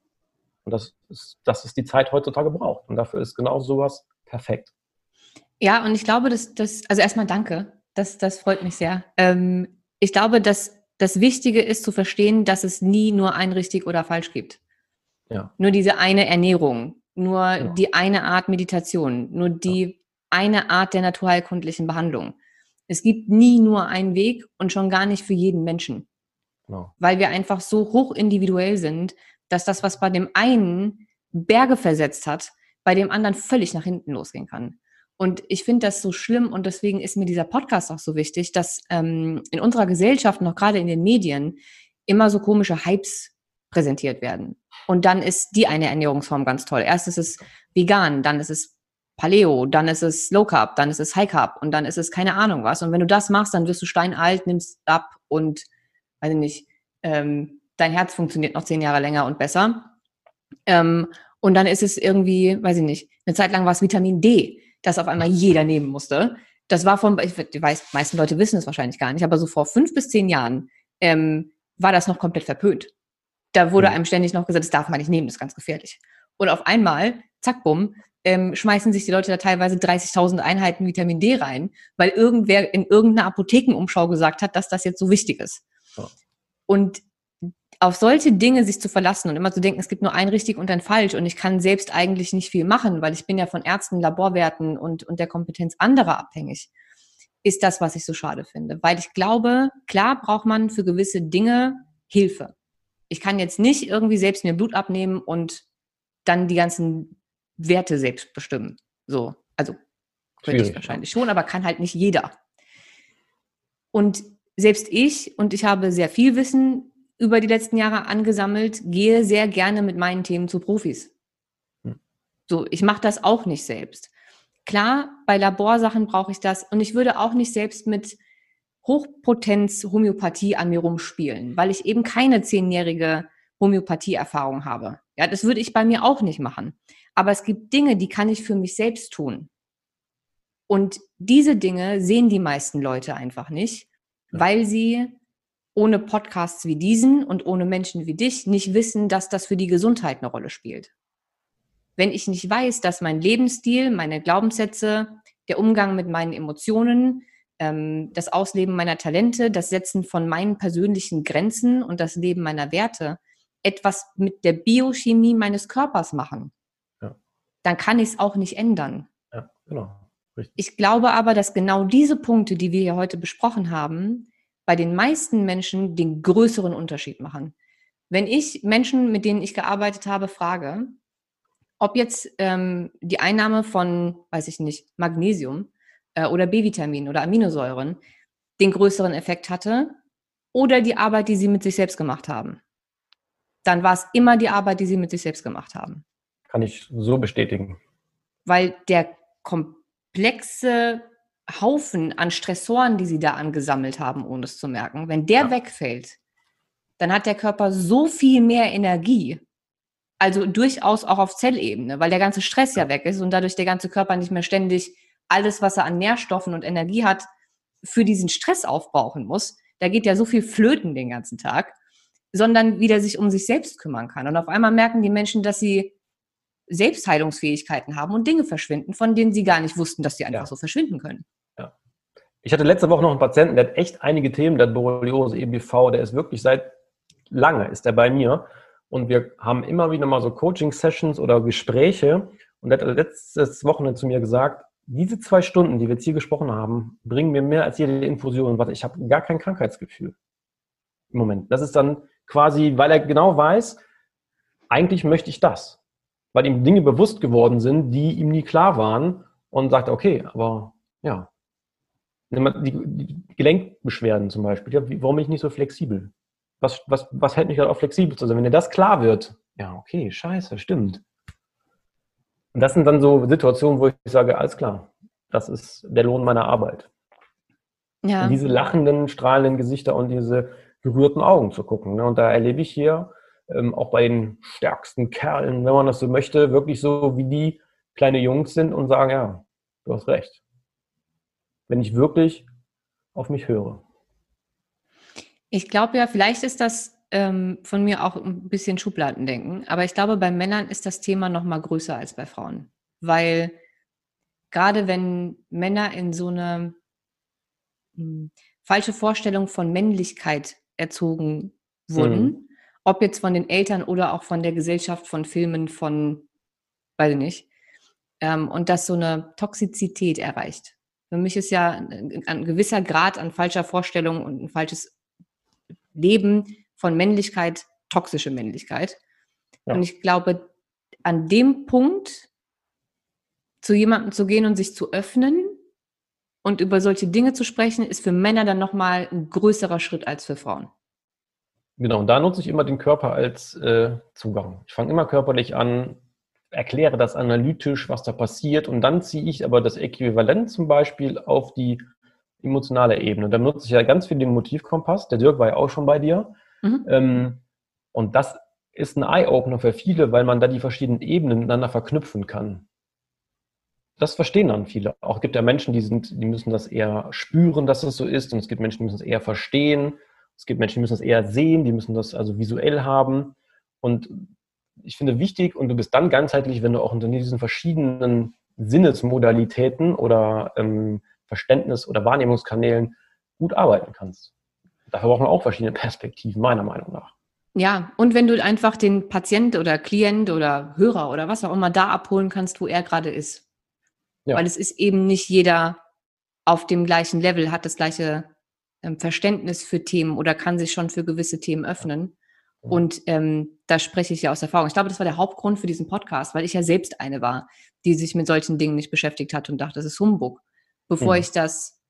Und das ist, das ist die Zeit heutzutage braucht. Und dafür ist genau sowas perfekt. Ja, und ich glaube, dass das, also erstmal danke. Das, das freut mich sehr. Ähm, ich glaube, dass das Wichtige ist zu verstehen, dass es nie nur ein richtig oder falsch gibt. Ja. Nur diese eine Ernährung, nur ja. die eine Art Meditation, nur die ja. eine Art der naturheilkundlichen Behandlung. Es gibt nie nur einen Weg und schon gar nicht für jeden Menschen. Genau. Weil wir einfach so hoch individuell sind, dass das, was bei dem einen Berge versetzt hat, bei dem anderen völlig nach hinten losgehen kann. Und ich finde das so schlimm und deswegen ist mir dieser Podcast auch so wichtig, dass ähm, in unserer Gesellschaft, noch gerade in den Medien, immer so komische Hypes präsentiert werden. Und dann ist die eine Ernährungsform ganz toll. Erst ist es vegan, dann ist es Paleo, dann ist es Low Carb, dann ist es High Carb und dann ist es keine Ahnung was. Und wenn du das machst, dann wirst du steinalt, nimmst ab und, weiß ich nicht, ähm, dein Herz funktioniert noch zehn Jahre länger und besser. Ähm, und dann ist es irgendwie, weiß ich nicht, eine Zeit lang war es Vitamin D, das auf einmal jeder nehmen musste. Das war von, ich weiß, die meisten Leute wissen es wahrscheinlich gar nicht, aber so vor fünf bis zehn Jahren ähm, war das noch komplett verpönt. Da wurde mhm. einem ständig noch gesagt, das darf man nicht nehmen, das ist ganz gefährlich. Und auf einmal, zack, bumm, ähm, schmeißen sich die Leute da teilweise 30.000 Einheiten Vitamin D rein, weil irgendwer in irgendeiner Apothekenumschau gesagt hat, dass das jetzt so wichtig ist. Ja. Und auf solche Dinge sich zu verlassen und immer zu denken, es gibt nur ein richtig und ein falsch und ich kann selbst eigentlich nicht viel machen, weil ich bin ja von Ärzten, Laborwerten und, und der Kompetenz anderer abhängig, ist das, was ich so schade finde. Weil ich glaube, klar braucht man für gewisse Dinge Hilfe. Ich kann jetzt nicht irgendwie selbst mir Blut abnehmen und dann die ganzen Werte selbst bestimmen. So, also könnte ich wahrscheinlich schon, aber kann halt nicht jeder. Und selbst ich, und ich habe sehr viel Wissen über die letzten Jahre angesammelt, gehe sehr gerne mit meinen Themen zu Profis. Hm. So, ich mache das auch nicht selbst. Klar, bei Laborsachen brauche ich das und ich würde auch nicht selbst mit Hochpotenz-Homöopathie an mir rumspielen, weil ich eben keine zehnjährige Homöopathie-Erfahrung habe. Ja, das würde ich bei mir auch nicht machen. Aber es gibt Dinge, die kann ich für mich selbst tun. Und diese Dinge sehen die meisten Leute einfach nicht, weil sie ohne Podcasts wie diesen und ohne Menschen wie dich nicht wissen, dass das für die Gesundheit eine Rolle spielt. Wenn ich nicht weiß, dass mein Lebensstil, meine Glaubenssätze, der Umgang mit meinen Emotionen, ähm, das Ausleben meiner Talente, das Setzen von meinen persönlichen Grenzen und das Leben meiner Werte etwas mit der Biochemie meines Körpers machen, ja. dann kann ich es auch nicht ändern. Ja, genau. Richtig. Ich glaube aber, dass genau diese Punkte, die wir hier heute besprochen haben, bei den meisten Menschen den größeren Unterschied machen. Wenn ich Menschen, mit denen ich gearbeitet habe, frage, ob jetzt ähm, die Einnahme von, weiß ich nicht, Magnesium äh, oder B-Vitamin oder Aminosäuren den größeren Effekt hatte oder die Arbeit, die sie mit sich selbst gemacht haben, dann war es immer die Arbeit, die sie mit sich selbst gemacht haben. Kann ich so bestätigen. Weil der komplexe Haufen an Stressoren, die sie da angesammelt haben, ohne es zu merken, wenn der ja. wegfällt, dann hat der Körper so viel mehr Energie. Also durchaus auch auf Zellebene, weil der ganze Stress ja weg ist und dadurch der ganze Körper nicht mehr ständig alles, was er an Nährstoffen und Energie hat, für diesen Stress aufbrauchen muss. Da geht ja so viel flöten den ganzen Tag, sondern wieder sich um sich selbst kümmern kann. Und auf einmal merken die Menschen, dass sie Selbstheilungsfähigkeiten haben und Dinge verschwinden, von denen sie gar nicht wussten, dass sie einfach ja. so verschwinden können. Ich hatte letzte Woche noch einen Patienten, der hat echt einige Themen, der hat Borreliose, EBV, der ist wirklich seit lange ist er bei mir und wir haben immer wieder mal so Coaching-Sessions oder Gespräche und er hat letztes Wochenende zu mir gesagt, diese zwei Stunden, die wir jetzt hier gesprochen haben, bringen mir mehr als jede Infusion. Warte, ich habe gar kein Krankheitsgefühl im Moment. Das ist dann quasi, weil er genau weiß, eigentlich möchte ich das weil ihm Dinge bewusst geworden sind, die ihm nie klar waren und sagt, okay, aber ja, die, Gelenkbeschwerden zum Beispiel, ja, warum bin ich nicht so flexibel? Was, was, was hält mich gerade auch flexibel zu sein? Wenn dir das klar wird, ja, okay, scheiße, stimmt. Und das sind dann so Situationen, wo ich sage, alles klar, das ist der Lohn meiner Arbeit. Ja. diese lachenden, strahlenden Gesichter und diese gerührten Augen zu gucken. Ne? Und da erlebe ich hier ähm, auch bei den stärksten Kerlen, wenn man das so möchte, wirklich so wie die kleine Jungs sind und sagen, ja, du hast recht. Wenn ich wirklich auf mich höre. Ich glaube ja, vielleicht ist das ähm, von mir auch ein bisschen Schubladendenken, aber ich glaube, bei Männern ist das Thema noch mal größer als bei Frauen, weil gerade wenn Männer in so eine mh, hm, falsche Vorstellung von Männlichkeit erzogen wurden, mhm ob jetzt von den Eltern oder auch von der Gesellschaft, von Filmen, von, weiß ich nicht, ähm, und das so eine Toxizität erreicht. Für mich ist ja ein, ein gewisser Grad an falscher Vorstellung und ein falsches Leben von Männlichkeit toxische Männlichkeit. Ja. Und ich glaube, an dem Punkt zu jemandem zu gehen und sich zu öffnen und über solche Dinge zu sprechen, ist für Männer dann nochmal ein größerer Schritt als für Frauen. Genau, und da nutze ich immer den Körper als äh, Zugang. Ich fange immer körperlich an, erkläre das analytisch, was da passiert, und dann ziehe ich aber das Äquivalent zum Beispiel auf die emotionale Ebene. Da nutze ich ja ganz viel den Motivkompass. Der Dirk war ja auch schon bei dir. Mhm. Ähm, und das ist ein Eye-Opener für viele, weil man da die verschiedenen Ebenen miteinander verknüpfen kann. Das verstehen dann viele. Auch gibt ja Menschen, die sind, die müssen das eher spüren, dass es so ist, und es gibt Menschen, die müssen es eher verstehen. Es gibt Menschen, die müssen das eher sehen, die müssen das also visuell haben. Und ich finde wichtig, und du bist dann ganzheitlich, wenn du auch unter diesen verschiedenen Sinnesmodalitäten oder ähm, Verständnis- oder Wahrnehmungskanälen gut arbeiten kannst. Dafür braucht man auch verschiedene Perspektiven, meiner Meinung nach. Ja, und wenn du einfach den Patient oder Klient oder Hörer oder was auch immer da abholen kannst, wo er gerade ist. Ja. Weil es ist eben nicht jeder auf dem gleichen Level, hat das gleiche ähm, Verständnis für Themen oder kann sich schon für gewisse Themen öffnen. Und ähm, da spreche ich ja aus Erfahrung. Ich glaube, das war der Hauptgrund für diesen Podcast, weil ich ja selbst eine war, die sich mit solchen Dingen nicht beschäftigt hat und dachte, das ist Humbug. Bevor mhm. ich das,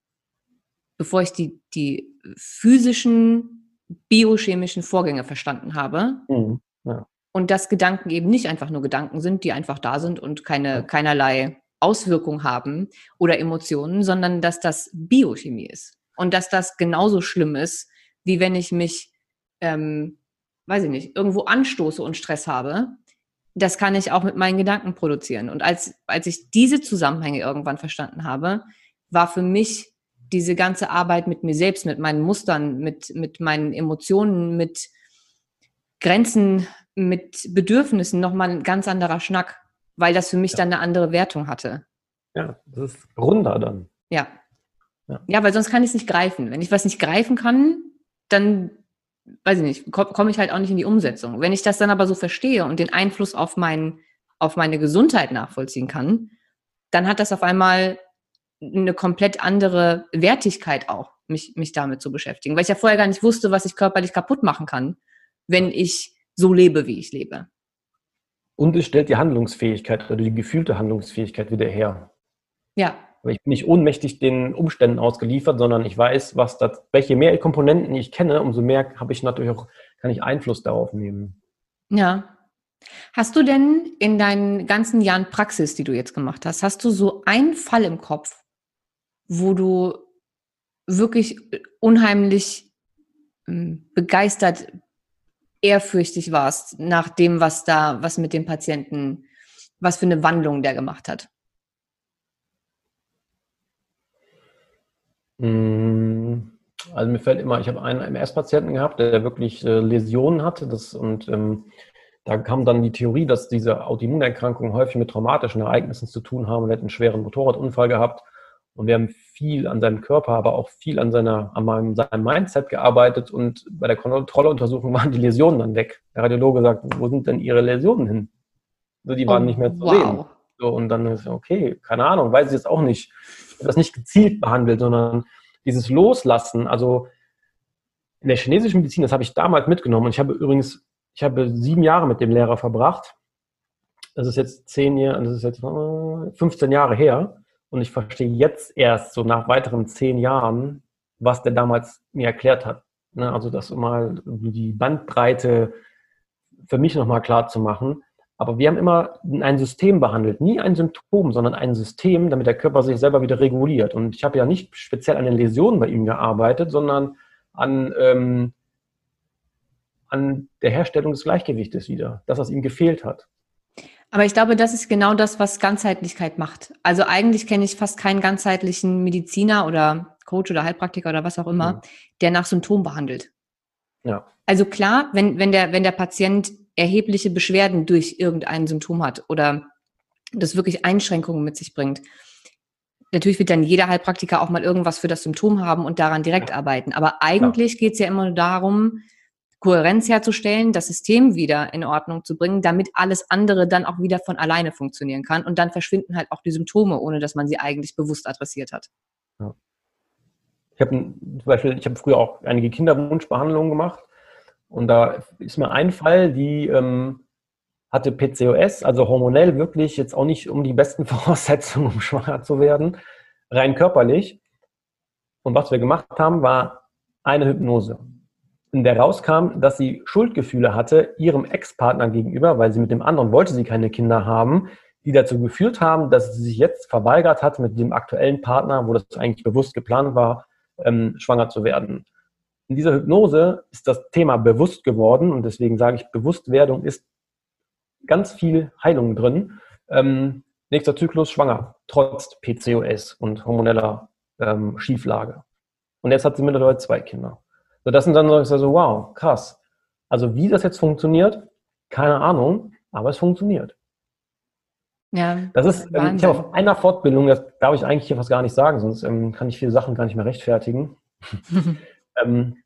bevor ich die, die physischen, biochemischen Vorgänge verstanden habe mhm. ja. und dass Gedanken eben nicht einfach nur Gedanken sind, die einfach da sind und keine, keinerlei Auswirkung haben oder Emotionen, sondern dass das Biochemie ist. Und dass das genauso schlimm ist, wie wenn ich mich, ähm, weiß ich nicht, irgendwo anstoße und Stress habe. Das kann ich auch mit meinen Gedanken produzieren. Und als, als ich diese Zusammenhänge irgendwann verstanden habe, war für mich diese ganze Arbeit mit mir selbst, mit meinen Mustern, mit, mit meinen Emotionen, mit Grenzen, mit Bedürfnissen nochmal ein ganz anderer Schnack, weil das für mich ja. dann eine andere Wertung hatte. Ja, das ist runder dann. Ja, ja. ja, weil sonst kann ich es nicht greifen. Wenn ich was nicht greifen kann, dann, weiß ich nicht, komme komm ich halt auch nicht in die Umsetzung. Wenn ich das dann aber so verstehe und den Einfluss auf, mein, auf meine Gesundheit nachvollziehen kann, dann hat das auf einmal eine komplett andere Wertigkeit auch, mich, mich damit zu beschäftigen. Weil ich ja vorher gar nicht wusste, was ich körperlich kaputt machen kann, wenn ich so lebe, wie ich lebe. Und es stellt die Handlungsfähigkeit oder die gefühlte Handlungsfähigkeit wieder her. Ja, aber ich bin nicht ohnmächtig den Umständen ausgeliefert, sondern ich weiß, was das, welche mehr Komponenten ich kenne, umso mehr habe ich natürlich auch, kann ich Einfluss darauf nehmen. Ja. Hast du denn in deinen ganzen Jahren Praxis, die du jetzt gemacht hast, hast du so einen Fall im Kopf, wo du wirklich unheimlich hm, begeistert, ehrfürchtig warst nach dem, was da, was mit dem Patienten, was für eine Wandlung der gemacht hat? Also mir fällt immer, ich habe einen MS-Patienten gehabt, der wirklich äh, Läsionen hatte. Das, und ähm, da kam dann die Theorie, dass diese Autoimmunerkrankungen häufig mit traumatischen Ereignissen zu tun haben. Er hat einen schweren Motorradunfall gehabt und wir haben viel an seinem Körper, aber auch viel an, seiner, an meinem, seinem Mindset gearbeitet und bei der Kontrolluntersuchung waren die Läsionen dann weg. Der Radiologe sagt, wo sind denn Ihre Läsionen hin? Also die waren oh, nicht mehr zu wow. sehen. So, und dann ist okay, keine Ahnung, weiß ich jetzt auch nicht. Das nicht gezielt behandelt, sondern dieses Loslassen, also in der chinesischen Medizin, das habe ich damals mitgenommen. Und ich habe übrigens, ich habe sieben Jahre mit dem Lehrer verbracht. Das ist jetzt zehn Jahre, das ist jetzt 15 äh, Jahre her. Und ich verstehe jetzt erst, so nach weiteren zehn Jahren, was der damals mir erklärt hat. Ne, also das mal die Bandbreite für mich nochmal klar zu machen. Aber wir haben immer ein System behandelt, nie ein Symptom, sondern ein System, damit der Körper sich selber wieder reguliert. Und ich habe ja nicht speziell an den Läsionen bei ihm gearbeitet, sondern an, ähm, an der Herstellung des Gleichgewichtes wieder, das, was ihm gefehlt hat. Aber ich glaube, das ist genau das, was Ganzheitlichkeit macht. Also eigentlich kenne ich fast keinen ganzheitlichen Mediziner oder Coach oder Heilpraktiker oder was auch immer, mhm. der nach Symptom behandelt. Ja. Also klar, wenn, wenn, der, wenn der Patient erhebliche Beschwerden durch irgendein Symptom hat oder das wirklich Einschränkungen mit sich bringt, natürlich wird dann jeder Heilpraktiker auch mal irgendwas für das Symptom haben und daran direkt ja. arbeiten. Aber eigentlich ja. geht es ja immer nur darum, Kohärenz herzustellen, das System wieder in Ordnung zu bringen, damit alles andere dann auch wieder von alleine funktionieren kann. Und dann verschwinden halt auch die Symptome, ohne dass man sie eigentlich bewusst adressiert hat. Ja. Ich habe zum Beispiel, ich habe früher auch einige Kinderwunschbehandlungen gemacht und da ist mir ein Fall, die ähm, hatte PCOS, also hormonell wirklich jetzt auch nicht um die besten *laughs* Voraussetzungen, um schwanger zu werden, rein körperlich. Und was wir gemacht haben, war eine Hypnose in der rauskam, dass sie Schuldgefühle hatte ihrem Ex-Partner gegenüber, weil sie mit dem anderen wollte sie keine Kinder haben, die dazu geführt haben, dass sie sich jetzt verweigert hat, mit dem aktuellen Partner, wo das eigentlich bewusst geplant war, ähm, schwanger zu werden. In dieser Hypnose ist das Thema bewusst geworden und deswegen sage ich, Bewusstwerdung ist ganz viel Heilung drin. Ähm, nächster Zyklus schwanger, trotz PCOS und hormoneller ähm, Schieflage. Und jetzt hat sie mittlerweile zwei Kinder. So, das sind dann so, so, wow, krass. Also wie das jetzt funktioniert, keine Ahnung, aber es funktioniert. Ja, das ist, ähm, ich habe auf einer Fortbildung, das darf ich eigentlich hier fast gar nicht sagen, sonst ähm, kann ich viele Sachen gar nicht mehr rechtfertigen. *laughs* ähm,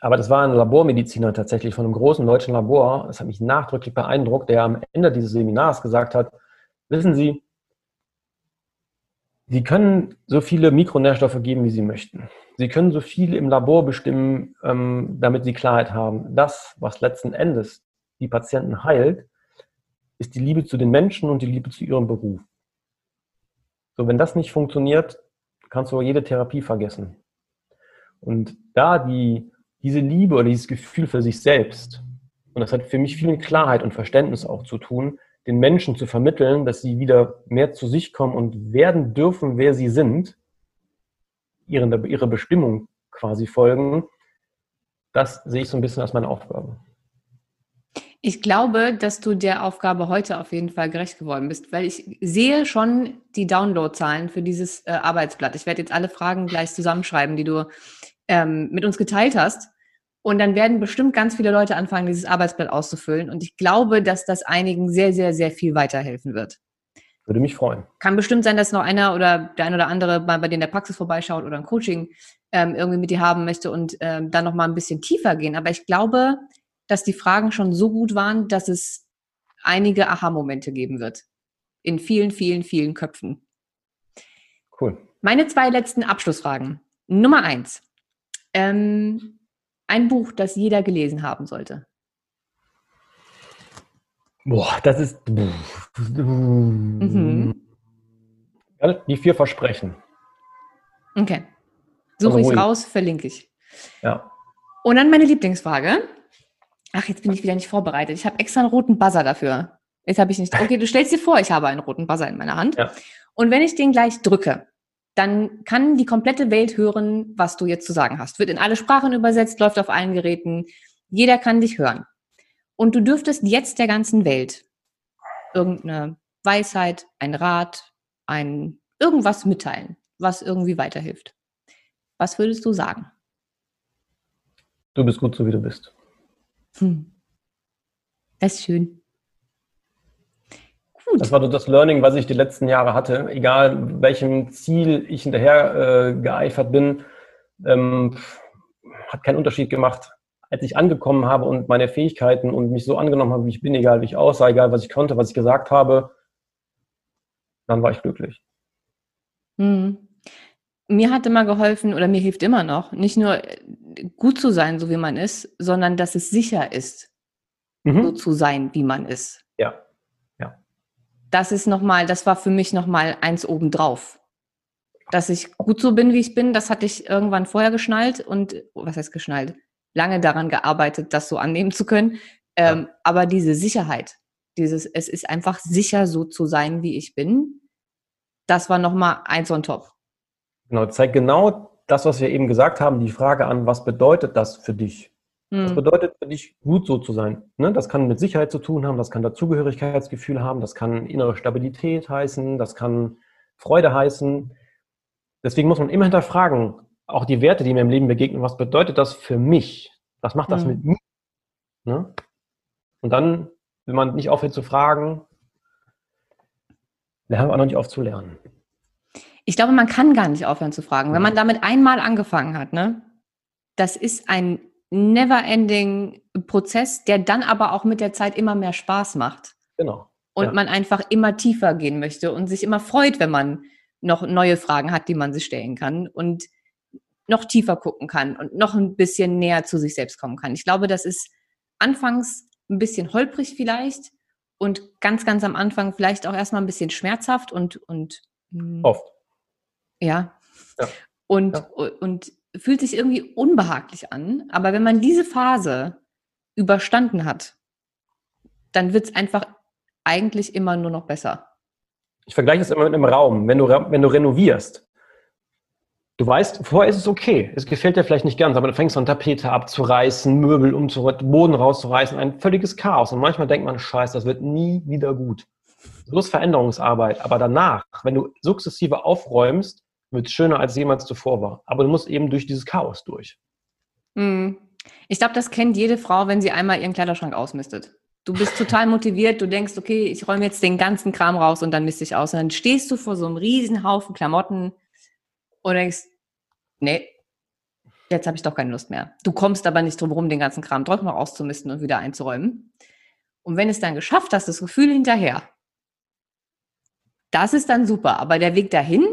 aber das war ein Labormediziner tatsächlich von einem großen deutschen Labor. Das hat mich nachdrücklich beeindruckt, der am Ende dieses Seminars gesagt hat, wissen Sie, Sie können so viele Mikronährstoffe geben, wie Sie möchten. Sie können so viel im Labor bestimmen, ähm, damit Sie Klarheit haben. Das, was letzten Endes die Patienten heilt, ist die Liebe zu den Menschen und die Liebe zu ihrem Beruf. So, wenn das nicht funktioniert, kannst du jede Therapie vergessen. Und da die, diese Liebe oder dieses Gefühl für sich selbst, und das hat für mich viel mit Klarheit und Verständnis auch zu tun, den Menschen zu vermitteln, dass sie wieder mehr zu sich kommen und werden dürfen, wer sie sind, ihre, ihre Bestimmung quasi folgen, das sehe ich so ein bisschen als meine Aufgabe. Ich glaube, dass du der Aufgabe heute auf jeden Fall gerecht geworden bist, weil ich sehe schon die Downloadzahlen für dieses äh, Arbeitsblatt. Ich werde jetzt alle Fragen gleich zusammenschreiben, die du ähm, mit uns geteilt hast. Und dann werden bestimmt ganz viele Leute anfangen, dieses Arbeitsblatt auszufüllen. Und ich glaube, dass das einigen sehr, sehr, sehr viel weiterhelfen wird. Würde mich freuen. Kann bestimmt sein, dass noch einer oder der ein oder andere mal bei dir in der Praxis vorbeischaut oder ein Coaching ähm, irgendwie mit dir haben möchte und ähm, dann noch mal ein bisschen tiefer gehen. Aber ich glaube, dass die Fragen schon so gut waren, dass es einige Aha-Momente geben wird. In vielen, vielen, vielen Köpfen. Cool. Meine zwei letzten Abschlussfragen. Nummer eins. Ähm, ein Buch, das jeder gelesen haben sollte. Boah, das ist. Mhm. Die vier Versprechen. Okay. Suche also, ich raus, verlinke ich. Ja. Und dann meine Lieblingsfrage. Ach, jetzt bin ich wieder nicht vorbereitet. Ich habe extra einen roten Buzzer dafür. Jetzt habe ich nicht. Okay, du stellst dir vor, ich habe einen roten Buzzer in meiner Hand. Ja. Und wenn ich den gleich drücke, dann kann die komplette Welt hören, was du jetzt zu sagen hast. Wird in alle Sprachen übersetzt, läuft auf allen Geräten. Jeder kann dich hören. Und du dürftest jetzt der ganzen Welt irgendeine Weisheit, ein Rat, ein irgendwas mitteilen, was irgendwie weiterhilft. Was würdest du sagen? Du bist gut so, wie du bist. Hm. Das ist schön. Das war das Learning, was ich die letzten Jahre hatte. Egal welchem Ziel ich hinterher äh, geeifert bin, ähm, hat keinen Unterschied gemacht. Als ich angekommen habe und meine Fähigkeiten und mich so angenommen habe, wie ich bin, egal wie ich aussah, egal was ich konnte, was ich gesagt habe, dann war ich glücklich. Hm. Mir hat immer geholfen oder mir hilft immer noch, nicht nur äh, gut zu sein, so wie man ist, sondern dass es sicher ist, mhm. so zu sein, wie man ist. Das ist nochmal, das war für mich nochmal eins obendrauf. Dass ich gut so bin, wie ich bin, das hatte ich irgendwann vorher geschnallt und, was heißt geschnallt? Lange daran gearbeitet, das so annehmen zu können. Ähm, ja. Aber diese Sicherheit, dieses, es ist einfach sicher, so zu sein, wie ich bin, das war nochmal eins on top. Genau, zeigt genau das, was wir eben gesagt haben, die Frage an, was bedeutet das für dich? Was hm. bedeutet für dich, gut so zu sein? Ne? Das kann mit Sicherheit zu tun haben, das kann Dazugehörigkeitsgefühl haben, das kann innere Stabilität heißen, das kann Freude heißen. Deswegen muss man immer hinterfragen, auch die Werte, die mir im Leben begegnen, was bedeutet das für mich? Was macht das hm. mit mir? Ne? Und dann, wenn man nicht aufhört zu fragen, lernen wir auch noch nicht auf zu lernen. Ich glaube, man kann gar nicht aufhören zu fragen. Wenn man damit einmal angefangen hat, ne? Das ist ein never-ending Prozess, der dann aber auch mit der Zeit immer mehr Spaß macht. Genau. Und ja. man einfach immer tiefer gehen möchte und sich immer freut, wenn man noch neue Fragen hat, die man sich stellen kann und noch tiefer gucken kann und noch ein bisschen näher zu sich selbst kommen kann. Ich glaube, das ist anfangs ein bisschen holprig vielleicht und ganz, ganz am Anfang vielleicht auch erstmal ein bisschen schmerzhaft und, und hm, oft. Ja. ja. Und, ja. und fühlt sich irgendwie unbehaglich an. Aber wenn man diese Phase überstanden hat, dann wird es einfach eigentlich immer nur noch besser. Ich vergleiche es immer mit einem Raum. Wenn du, wenn du renovierst, du weißt, vorher ist es okay. Es gefällt dir vielleicht nicht ganz, aber du fängst an, Tapete abzureißen, Möbel umzureißen, Boden rauszureißen, ein völliges Chaos. Und manchmal denkt man, scheiße, das wird nie wieder gut. Ist Veränderungsarbeit. Aber danach, wenn du sukzessive aufräumst, wird schöner, als jemals zuvor war. Aber du musst eben durch dieses Chaos durch. Hm. Ich glaube, das kennt jede Frau, wenn sie einmal ihren Kleiderschrank ausmistet. Du bist *laughs* total motiviert, du denkst, okay, ich räume jetzt den ganzen Kram raus und dann misste ich aus. Und dann stehst du vor so einem riesen Haufen Klamotten und denkst, nee, jetzt habe ich doch keine Lust mehr. Du kommst aber nicht drum rum, den ganzen Kram trotzdem noch auszumisten und wieder einzuräumen. Und wenn es dann geschafft hast, das Gefühl hinterher, das ist dann super. Aber der Weg dahin,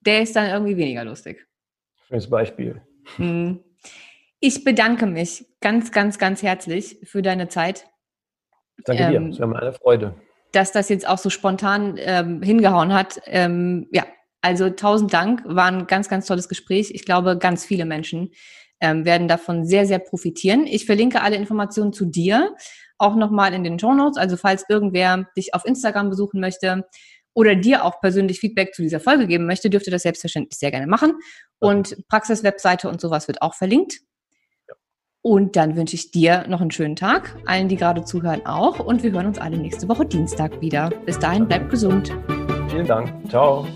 der ist dann irgendwie weniger lustig. Schönes Beispiel. Hm. Ich bedanke mich ganz, ganz, ganz herzlich für deine Zeit. Danke ähm, dir, es war mir eine Freude. Dass das jetzt auch so spontan ähm, hingehauen hat. Ähm, ja, also tausend Dank, war ein ganz, ganz tolles Gespräch. Ich glaube, ganz viele Menschen ähm, werden davon sehr, sehr profitieren. Ich verlinke alle Informationen zu dir auch nochmal in den Show Notes. Also falls irgendwer dich auf Instagram besuchen möchte, oder dir auch persönlich Feedback zu dieser Folge geben möchte, dürft ihr das selbstverständlich sehr gerne machen. Und Praxis-Webseite und sowas wird auch verlinkt. Und dann wünsche ich dir noch einen schönen Tag, allen, die gerade zuhören, auch. Und wir hören uns alle nächste Woche Dienstag wieder. Bis dahin, bleibt gesund. Vielen Dank. Ciao.